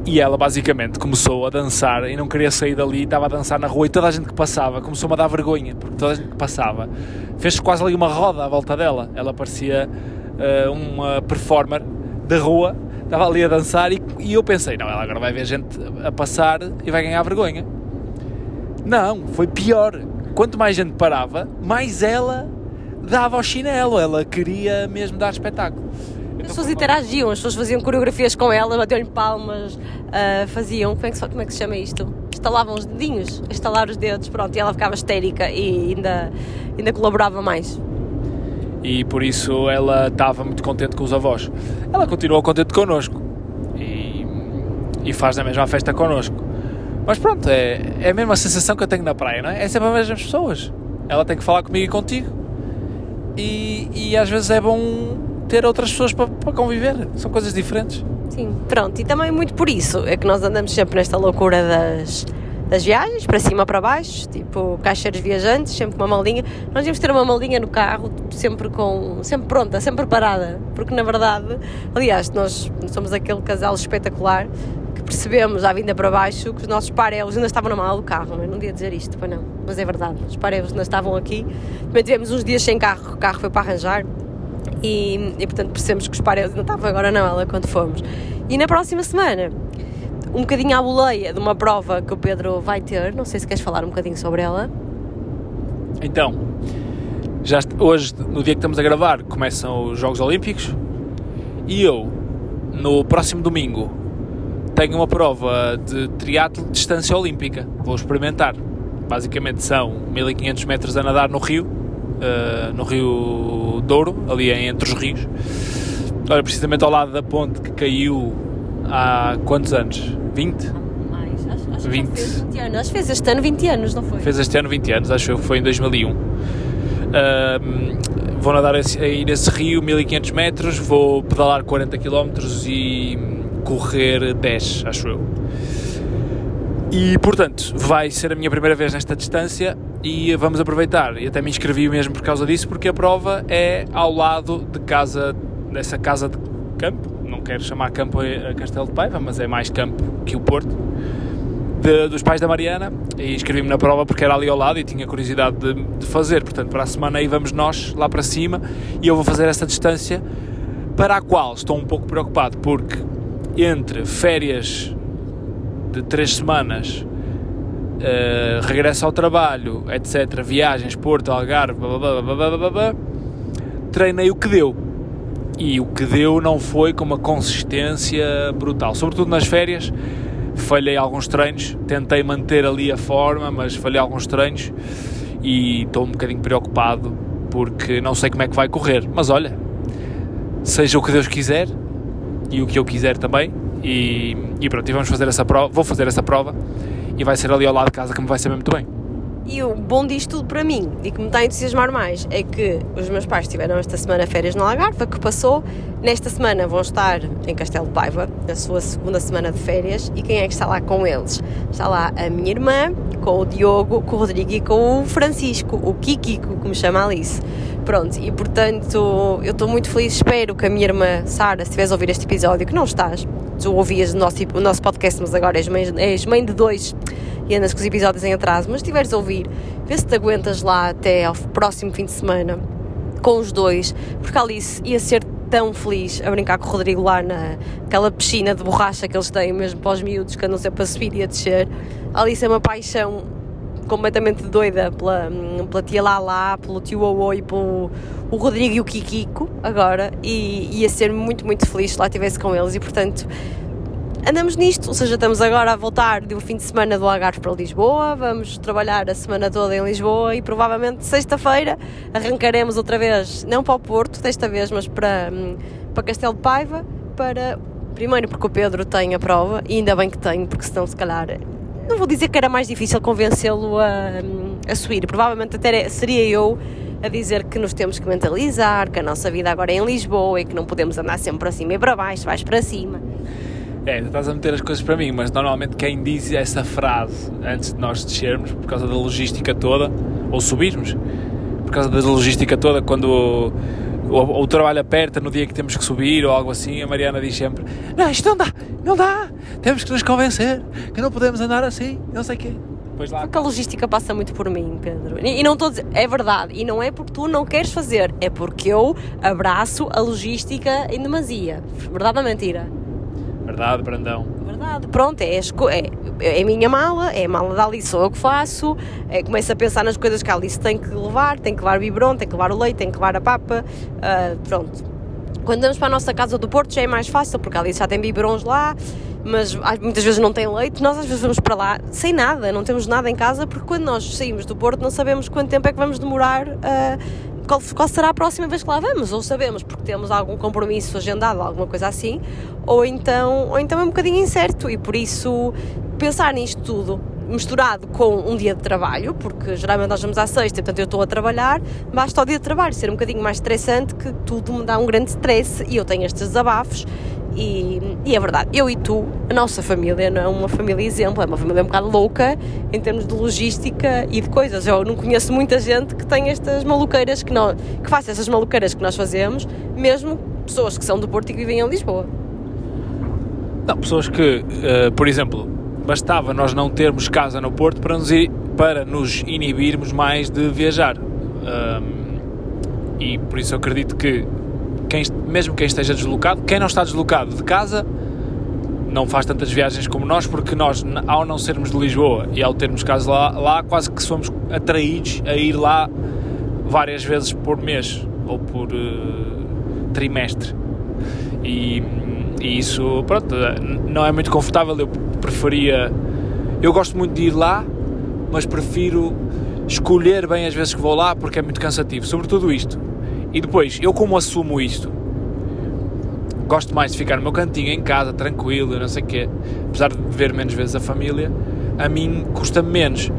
E ela basicamente começou a dançar e não queria sair dali, estava a dançar na rua e toda a gente que passava começou-me a dar vergonha, porque toda a gente que passava fez quase ali uma roda à volta dela. Ela parecia uh, uma performer da rua, estava ali a dançar e, e, eu pensei, não, ela agora vai ver gente a passar e vai ganhar vergonha. Não, foi pior. Quanto mais gente parava, mais ela dava ao chinelo, ela queria mesmo dar espetáculo. As pessoas interagiam, as pessoas faziam coreografias com ela, batiam-lhe palmas, uh, faziam, como é, que, como é que se chama isto? estalavam os dedinhos, estalar os dedos, pronto, e ela ficava histérica e ainda, ainda colaborava mais. E por isso ela estava muito contente com os avós. Ela continuou contente connosco e, e faz a mesma festa connosco. Mas pronto, é, é a mesma sensação que eu tenho na praia, não é? É sempre as mesmas pessoas. Ela tem que falar comigo e contigo. E, e às vezes é bom ter outras pessoas para, para conviver. São coisas diferentes. Sim, pronto, e também muito por isso é que nós andamos sempre nesta loucura das, das viagens, para cima, para baixo, tipo caixeiros viajantes, sempre com uma malinha. Nós devíamos ter uma malinha no carro, sempre com, sempre pronta, sempre preparada, porque na verdade, aliás, nós somos aquele casal espetacular que percebemos à vinda para baixo que os nossos parelos ainda estavam na mala do carro, não é? Não ia dizer isto, pois não, mas é verdade, os parelos ainda estavam aqui. Também tivemos uns dias sem carro, o carro foi para arranjar, e, e, portanto percebemos que os paredes não estavam agora na ela quando fomos. E na próxima semana, um bocadinho à boleia de uma prova que o Pedro vai ter, não sei se queres falar um bocadinho sobre ela. Então, já hoje, no dia que estamos a gravar, começam os Jogos Olímpicos e eu, no próximo domingo, tenho uma prova de triatlo de distância olímpica. Vou experimentar. Basicamente são 1500 metros a nadar no rio, uh, no Rio Douro, ali entre os rios. Olha, precisamente ao lado da ponte que caiu há quantos anos? 20? Mais, acho, acho 20. que fez 20 anos. Acho que fez este ano 20 anos, não foi? Fez este ano 20 anos, acho que foi em 2001. Uh, vou nadar aí nesse rio 1500 metros, vou pedalar 40 km e correr 10, acho eu. E portanto, vai ser a minha primeira vez nesta distância e vamos aproveitar. E até me inscrevi mesmo por causa disso, porque a prova é ao lado de casa, dessa casa de campo. Não quero chamar campo a Castelo de Paiva, mas é mais campo que o Porto. De, dos pais da Mariana e inscrevi-me na prova porque era ali ao lado e tinha curiosidade de, de, fazer. Portanto, para a semana aí vamos nós lá para cima e eu vou fazer essa distância para a qual estou um pouco preocupado porque entre férias de três semanas, uh, regresso ao trabalho, etc., viagens, Porto, Algarve, blá, blá, blá, treinei o que deu. E o que deu não foi com uma consistência brutal. Sobretudo nas férias, falhei alguns treinos, tentei manter ali a forma, mas falhei alguns treinos e estou um bocadinho preocupado porque não sei como é que vai correr. Mas olha, seja o que Deus quiser e o que eu quiser também, e, e pronto, e vamos fazer essa prova, vou fazer essa prova e vai ser ali ao lado de casa que me vai saber muito bem. E o bom disto tudo para mim e que me está a entusiasmar mais é que os meus pais tiveram esta semana férias no Algarve, que passou. Nesta semana vão estar em Castelo de Paiva, na sua segunda semana de férias. E quem é que está lá com eles? Está lá a minha irmã, com o Diogo, com o Rodrigo e com o Francisco, o Kikiko, me chama Alice. Pronto, e portanto eu estou muito feliz. Espero que a minha irmã Sara, se estiveres a ouvir este episódio, que não estás, tu ouvias o nosso, o nosso podcast, mas agora és mãe, és mãe de dois e andas com os episódios em atraso, mas estiveres a ouvir, vê se te aguentas lá até ao próximo fim de semana com os dois, porque a Alice ia ser tão feliz a brincar com o Rodrigo lá naquela piscina de borracha que eles têm mesmo para os miúdos que andam sempre a subir e a descer. A Alice é uma paixão completamente doida pela, pela tia Lala, pelo tio Owô e pelo o Rodrigo e o Kikiko agora e ia ser muito, muito feliz se lá estivesse com eles. E portanto andamos nisto, ou seja, estamos agora a voltar de um fim de semana do Algarve para Lisboa, vamos trabalhar a semana toda em Lisboa e provavelmente sexta-feira arrancaremos outra vez, não para o Porto desta vez, mas para, para Castelo de Paiva, para primeiro porque o Pedro tem a prova e ainda bem que tem, porque senão se calhar não vou dizer que era mais difícil convencê-lo a, a subir, provavelmente até seria eu a dizer que nos temos que mentalizar, que a nossa vida agora é em Lisboa e que não podemos andar sempre para cima e para baixo, vais para cima. É, estás a meter as coisas para mim, mas normalmente quem diz essa frase antes de nós descermos, por causa da logística toda, ou subirmos, por causa da logística toda, quando o, o, o, trabalho aperta no dia que temos que subir ou algo assim, a Mariana diz sempre: Não, isto não dá, não dá, temos que nos convencer que não podemos andar assim, não sei o quê. Pois lá. Porque a logística passa muito por mim, Pedro. E, e não estou a dizer, é verdade, e não é porque tu não queres fazer, é porque eu abraço a logística em demasia. Verdade ou mentira? Verdade, Brandão. Verdade, pronto, é, é, é a minha mala, é a mala da Alice, sou eu que faço, é, começo a pensar nas coisas que a Alice tem que levar, tem que levar o biberon, tem que levar o leite, tem que levar a papa, uh, pronto. Quando vamos para a nossa casa do Porto já é mais fácil, porque a Alice já tem biberons lá, mas muitas vezes não tem leite, nós às vezes vamos para lá sem nada, não temos nada em casa, porque quando nós saímos do Porto não sabemos quanto tempo é que vamos demorar a qual, qual, será a próxima vez que lá vamos, ou sabemos porque temos algum compromisso agendado, alguma coisa assim, ou então, ou então é um bocadinho incerto e por isso pensar nisto tudo misturado com um dia de trabalho, porque geralmente nós vamos à sexta, portanto eu estou a trabalhar, basta o dia de trabalho ser um bocadinho mais estressante, que tudo me dá um grande stress e eu tenho estes desabafos. E, e, é verdade, eu e tu, a nossa família não é uma família exemplo, é uma família um bocado louca em termos de logística e de coisas. Eu não conheço muita gente que tem estas maluqueiras que, não, que faça essas maluqueiras que nós fazemos, mesmo pessoas que são do Porto e que vivem em Lisboa. Não, pessoas que, uh, por exemplo, bastava nós não termos casa no Porto para nos, ir, para nos inibirmos mais de viajar. E por isso eu acredito que quem, mesmo quem esteja deslocado, quem não está deslocado de casa não faz tantas viagens como nós, porque nós, ao não sermos de Lisboa e ao termos casa lá, lá quase que somos atraídos a ir lá várias vezes por mês ou por uh, trimestre. E, e, isso, pronto, não é muito confortável. Eu preferia. Eu gosto muito de ir lá, mas prefiro escolher bem as vezes que vou lá porque é muito cansativo. Sobretudo isto. E depois, eu como assumo isto, gosto mais de ficar no meu cantinho em casa, tranquilo, não sei o quê, apesar de ver menos vezes a família, a mim custa-me menos.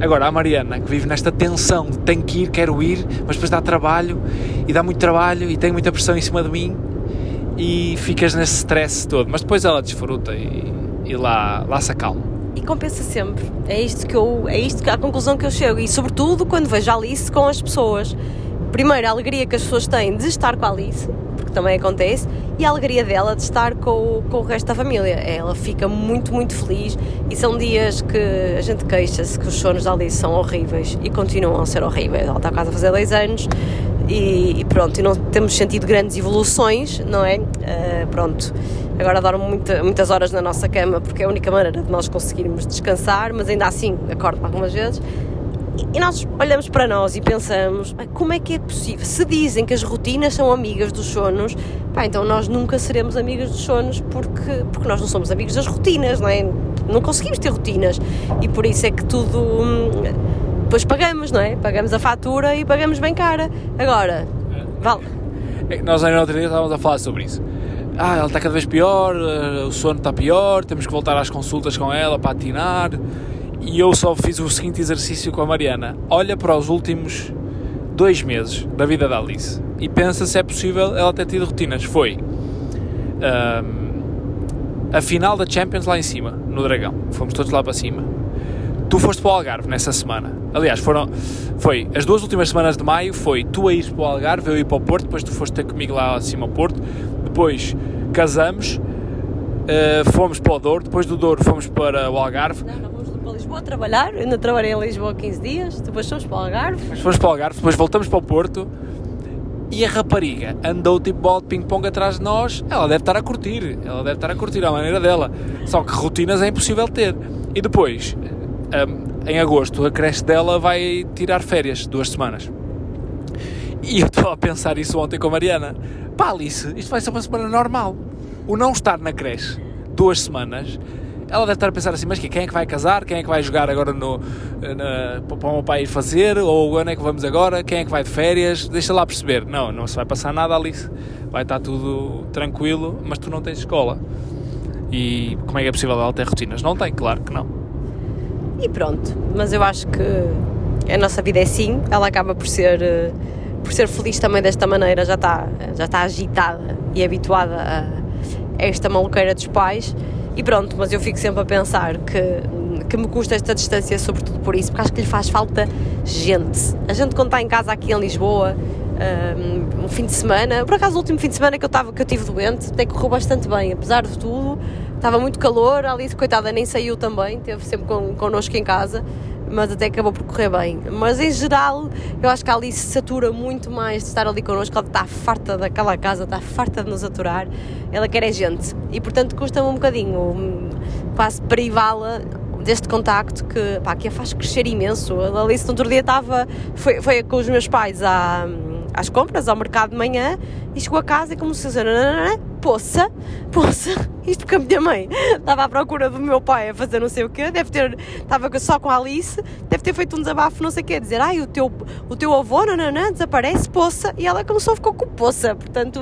Agora, a Mariana, que vive nesta tensão de tenho que ir, quero ir, mas depois dá trabalho, e dá muito trabalho, e tem muita pressão em cima de mim, e ficas nesse stress todo. Mas depois ela desfruta e, e lá, lá se acalma. E compensa sempre. É isto que eu, é isto que a conclusão que eu chego. E sobretudo quando vejo a Alice com as pessoas. Primeiro, a alegria que as pessoas têm de estar com a Alice, porque também acontece, e a alegria dela de estar com, o, com o resto da família. Ela fica muito, muito feliz e são dias que a gente queixa-se que os sonos da Alice são horríveis e continuam a ser horríveis. Ela está casa a fazer 10 anos e, e, pronto, e não temos sentido grandes evoluções, não é? Uh, pronto, agora dormo muita, muitas horas na nossa cama porque é a única maneira de nós conseguirmos descansar, mas ainda assim acordo algumas vezes. E nós olhamos para nós e pensamos: como é que é possível? Se dizem que as rotinas são amigas dos sonos, pá, então nós nunca seremos amigas dos sonos porque, porque nós não somos amigos das rotinas, não é? Não conseguimos ter rotinas e por isso é que tudo. Hum, depois pagamos, não é? Pagamos a fatura e pagamos bem cara. Agora, vale. É nós ainda outro dia estávamos a falar sobre isso. Ah, ela está cada vez pior, eh, o sono está pior, temos que voltar às consultas com ela para atinar e eu só fiz o seguinte exercício com a Mariana: olha para os últimos dois meses da vida da Alice e pensa se é possível ela ter tido rotinas. Foi um, a final da Champions lá em cima, no Dragão. Fomos todos lá para cima. Tu foste para o Algarve nessa semana. Aliás, foram, foi as duas últimas semanas de maio. Foi tu a ir para o Algarve, eu ir para o Porto. Depois tu foste ter comigo lá acima ao Porto. Depois casamos, uh, fomos para o Douro. Depois do Douro fomos para o Algarve. Não, não para Lisboa trabalhar, ainda trabalhei em Lisboa 15 dias, depois fomos para o Algarve. Depois fomos para o Algarve, depois voltamos para o Porto e a rapariga andou tipo bola de ping-pong atrás de nós. Ela deve estar a curtir, ela deve estar a curtir a maneira dela. Só que rotinas é impossível ter. E depois, um, em agosto, a creche dela vai tirar férias, duas semanas. E eu estou a pensar isso ontem com a Mariana. Pá, Alice, isto vai ser uma semana normal. O não estar na creche duas semanas ela deve estar a pensar assim, mas quem é que vai casar? Quem é que vai jogar agora no, na, para o meu pai ir fazer? Ou onde é que vamos agora? Quem é que vai de férias? Deixa lá perceber. Não, não se vai passar nada, Alice. Vai estar tudo tranquilo, mas tu não tens escola. E como é que é possível ela ter rotinas? Não tem, claro que não. E pronto, mas eu acho que a nossa vida é assim, ela acaba por ser, eh, por ser feliz também desta maneira, já está, já está agitada e habituada a esta maluqueira dos pais e pronto, mas eu fico sempre a pensar que, que me custa esta distância, sobretudo por isso, porque acho que lhe faz falta gente. A gente, quando está em casa aqui em Lisboa, um, um fim de semana, por acaso, o último fim de semana que eu, tava, que eu tive doente, até correu bastante bem, apesar de tudo, estava muito calor. A Alice, coitada, nem saiu também, esteve sempre con, connosco em casa mas até acabou por correr bem. Mas em geral, eu acho que a Alice satura muito mais de estar ali connosco, ela está farta daquela casa, está farta de nos aturar, ela quer é gente. E portanto custa-me um bocadinho, quase privá-la deste contacto que, pá, que a faz crescer imenso. A Alice no outro dia estava, foi, foi com os meus pais à, às compras, ao mercado de manhã, e chegou a casa e como se poça, poça, isto porque a minha mãe estava à procura do meu pai a fazer não sei o quê, deve ter, estava só com a Alice, deve ter feito um desabafo, não sei o quê, a dizer, ai, o teu, o teu avô, nananã, desaparece, poça, e ela começou a ficar com poça, portanto,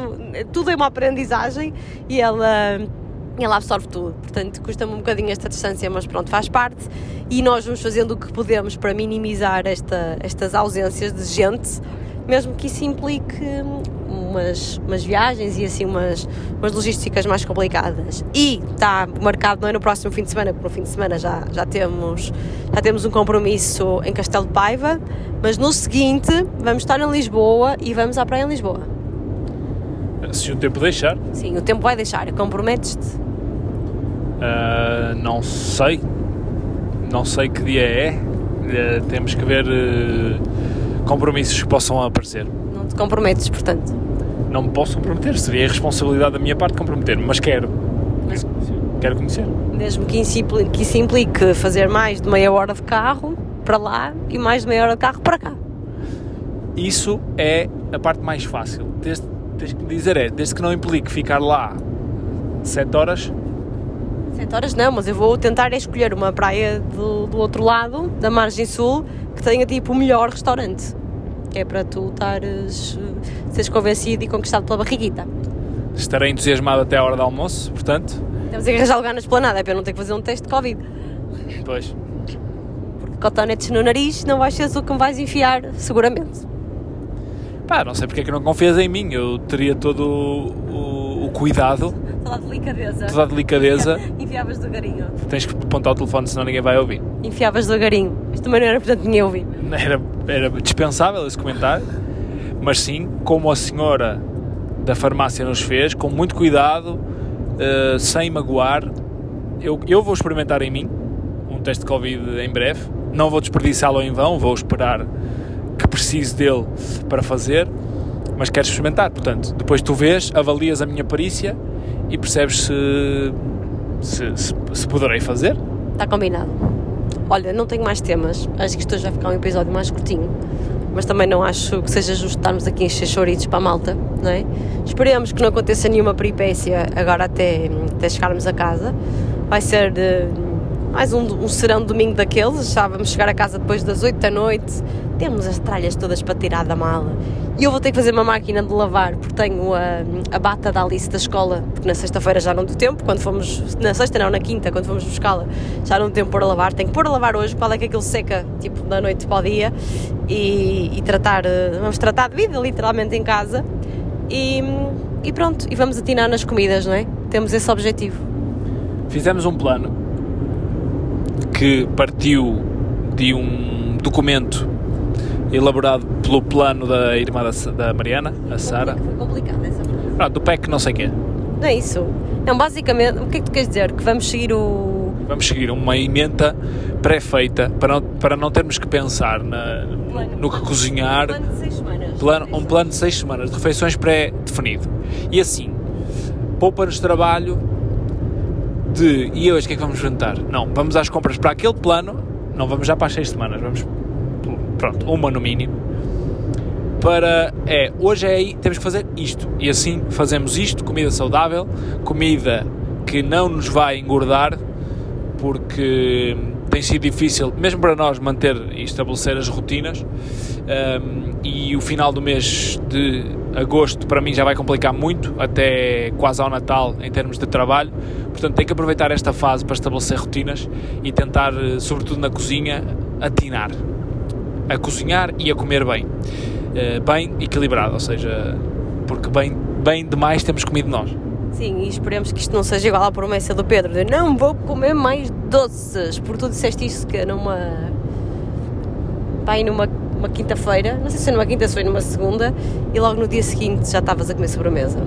tudo é uma aprendizagem e ela ela absorve tudo, portanto custa-me um bocadinho esta distância, mas pronto, faz parte. E nós vamos fazendo o que podemos para minimizar esta, estas ausências de gente, mesmo que isso implique umas, umas viagens e assim umas, umas logísticas mais complicadas. E está marcado não é no próximo fim de semana, porque no fim de semana já, já, temos, já temos um compromisso em Castelo de Paiva, mas no seguinte vamos estar em Lisboa e vamos à praia em Lisboa. Se o tempo deixar. Sim, o tempo vai deixar, comprometes-te? Uh, não sei. Não sei que dia é. Uh, temos que ver uh, compromissos que possam aparecer. Não te comprometes, portanto? Não me posso comprometer. Seria a responsabilidade da minha parte comprometer-me, mas quero. Mas- Quero conhecer. Mesmo que isso, implique, que isso implique fazer mais de meia hora de carro para lá e mais de meia hora de carro para cá. Isso é a parte mais fácil. Desde, tens que me dizer é, desde que não implique ficar lá 7 horas, Sete horas não, mas eu vou tentar escolher uma praia do, do outro lado, da margem sul, que tenha tipo o melhor restaurante. Que é para tu estares, eh, seres convencido e conquistado pela barriguita. estarei entusiasmado até a hora do almoço, portanto, Temos que arranjar lugar na esplanada, é para eu não ter que fazer um teste de Covid. pois, Porque cotonetes no nariz não vais ser tu que me vais enfiar, seguramente. pá, não sei porque é que não confias em mim, eu teria todo o, o- o cuidado, Toda a delicadeza. toda a delicadeza, Enfiavas devagarinho. tens que apontar o telefone senão ninguém vai ouvir. Enfiavas devagarinho. Isto também não era importante ninguém ouvir. Era, era dispensável esse comentário, mas sim, como a senhora da farmácia nos fez, com muito cuidado, eh, sem magoar, eu, eu vou experimentar em mim um teste de Covid em breve. Não vou desperdiçá-lo em vão, vou esperar que precise dele para fazer, mas quero experimentar. Portanto, depois tu vês, avalias a minha perícia e percebes se, se, se, se poderei fazer. Está combinado. Olha, não tenho mais temas. Acho que isto hoje vai ficar um episódio mais curtinho. Mas também não acho que seja justo estarmos aqui a encher para a malta, não é? Esperemos que não aconteça nenhuma peripécia agora até, até chegarmos a casa. Vai ser eh, mais um, um serão domingo daqueles. Já vamos chegar a casa depois das 8 da noite. Temos as tralhas todas para tirar da mala. E eu vou ter que fazer uma máquina de lavar porque tenho a, a bata da Alice da escola, porque na sexta-feira já não deu tempo, quando fomos, na sexta não, na quinta, quando fomos buscá-la, já não deu tempo para lavar. Tenho que pôr a lavar hoje, qual é que aquilo seca, tipo, da noite para o dia, e, e tratar, eh, vamos tratar de vida, literalmente, em casa. E, e pronto, e vamos atinar nas comidas, não é? Temos esse objetivo. Fizemos um plano que partiu de um documento elaborado pelo plano da irmã da, da Mariana, a Sara. Foi complicado essa frase. Ah, do PEC não sei quê. Não é isso. Não, basicamente, o que é que tu queres dizer? Que vamos seguir o. Vamos seguir uma emenda pré-feita para não, para não termos que pensar na- no, no que cozinhar. Plano de seis semanas. Plano- um plano de seis semanas de refeições pré-definido. E assim, poupa-nos trabalho de e hoje o que é que vamos jantar? Não, vamos às compras para aquele plano, não vamos já para as seis semanas, vamos pronto, no mínimo. Para é, hoje é aí, temos que fazer isto. E assim fazemos isto, comida saudável, comida que não nos vai engordar, porque tem sido difícil, mesmo para nós, manter e estabelecer as rotinas. Um, e o final do mês de agosto para mim já vai complicar muito, até quase ao Natal em termos de trabalho. Portanto, tenho que aproveitar esta fase para estabelecer rotinas e tentar, eh, sobretudo na cozinha, atinar. A cozinhar e a comer bem. Eh, bem equilibrado, ou seja, porque bem, bem demais temos comido nós. Sim, e esperemos que isto não seja igual à promessa do Pedro de não vou comer mais doces, porque tu disseste isso que numa. Pai, numa uma quinta-feira, não sei se foi numa quinta, se foi numa segunda, e logo no dia seguinte já estavas a comer sobremesa.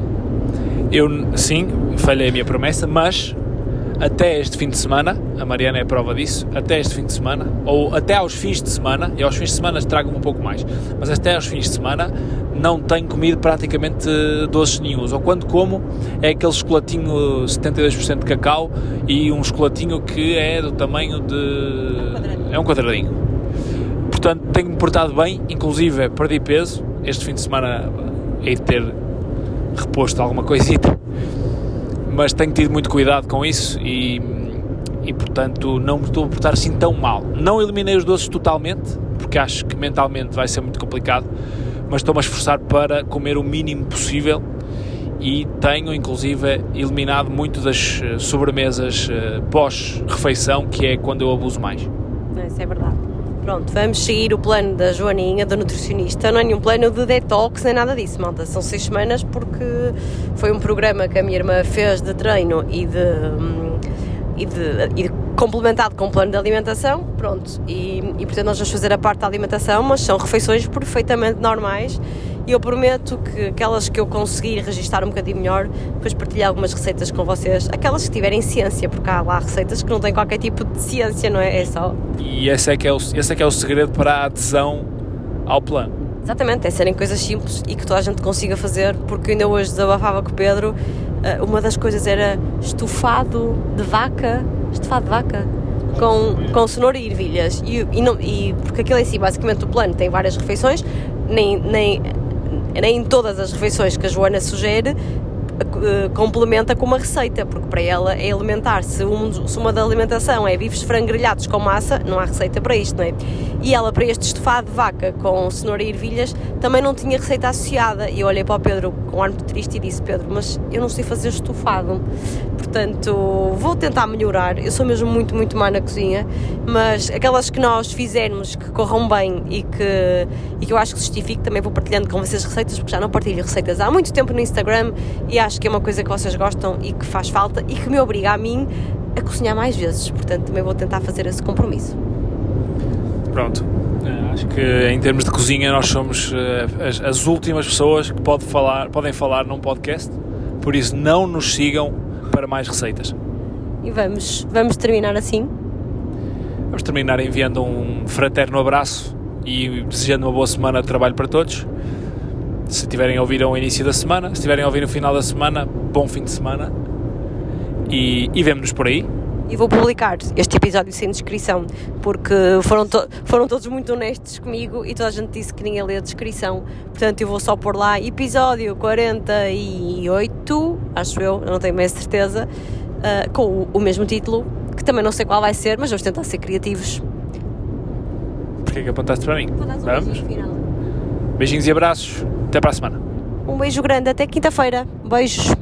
Eu, sim, falhei a minha promessa, mas até este fim de semana, a Mariana é a prova disso, até este fim de semana, ou até aos fins de semana, e aos fins de semana trago-me um pouco mais, mas até aos fins de semana não tenho comido praticamente doces nenhums, ou quando como é aquele chocolatinho 72% de cacau e um chocolatinho que é do tamanho de... é um quadradinho. Portanto, tenho-me portado bem, inclusive perdi peso, este fim de semana hei de ter reposto alguma coisita mas tenho tido muito cuidado com isso e, e portanto não me estou a portar assim tão mal. Não eliminei os doces totalmente, porque acho que mentalmente vai ser muito complicado, mas estou-me a esforçar para comer o mínimo possível e tenho inclusive eliminado muito das eh, sobremesas eh, pós-refeição, que é quando eu abuso mais. Isso é verdade. Pronto, vamos seguir o plano da Joaninha, da nutricionista. Não é nenhum plano de detox nem nada disso, malta. São seis semanas porque foi um programa que a minha irmã fez de treino e de, hum, e de, e de complementado com um plano de alimentação. Pronto, e, e portanto nós vamos fazer a parte da alimentação, mas são refeições perfeitamente normais e eu prometo que aquelas que eu conseguir registar um bocadinho melhor, depois partilhar algumas receitas com vocês, aquelas que tiverem ciência, porque há lá receitas que não têm qualquer tipo de ciência, não é? É só. E esse é que é o, esse é, que é o segredo para a adesão ao plano. Exatamente, é serem coisas simples e que toda a gente consiga fazer, porque ainda hoje desabafava com o Pedro, eh, uma das coisas era estufado de vaca, estufado de vaca, com, com cenoura e ervilhas, e, e, não, e porque aquilo em si, basicamente o plano tem várias refeições, nem, nem nem todas as refeições que a Joana sugere eh, complementa com uma receita, porque para ela é elementar. Se, um, se uma da alimentação é bifes frango grelhados com massa, não há receita para isto, não é? E ela, para este estofado de vaca com cenoura e ervilhas, também não tinha receita associada. E eu olhei para o Pedro com um ar muito triste e disse: Pedro, mas eu não sei fazer estofado. Portanto, vou tentar melhorar. Eu sou mesmo muito, muito má na cozinha, mas aquelas que nós fizermos que corram bem e que, e que eu acho que justifique, também vou partilhando com vocês receitas, porque já não partilho receitas há muito tempo no Instagram e acho que é uma coisa que vocês gostam e que faz falta e que me obriga a mim a cozinhar mais vezes. Portanto, também vou tentar fazer esse compromisso. Pronto. É, acho que em termos de cozinha nós somos eh, as, as últimas pessoas que pode falar, podem falar num podcast, por isso não nos sigam para mais receitas. E vamos, vamos terminar assim. Vamos terminar enviando um fraterno abraço e desejando uma boa semana de trabalho para todos. Se tiverem a ouvir ao início da semana, se tiverem a ouvir no final da semana, bom fim de semana. E, e vemo-nos por aí. E vou publicar este episódio sem descrição, porque foram, to foram todos muito honestos comigo e toda a gente disse que ninguém lê a descrição. Portanto, eu vou só pôr lá episódio 48, acho eu, eu não tenho mais certeza, uh, com o, o mesmo título, que também não sei qual vai ser, mas vamos tentar ser criativos. Porquê que apontaste para mim? Vamos? Beijinhos e abraços. Até para a semana. Um beijo grande, até quinta-feira. Beijos.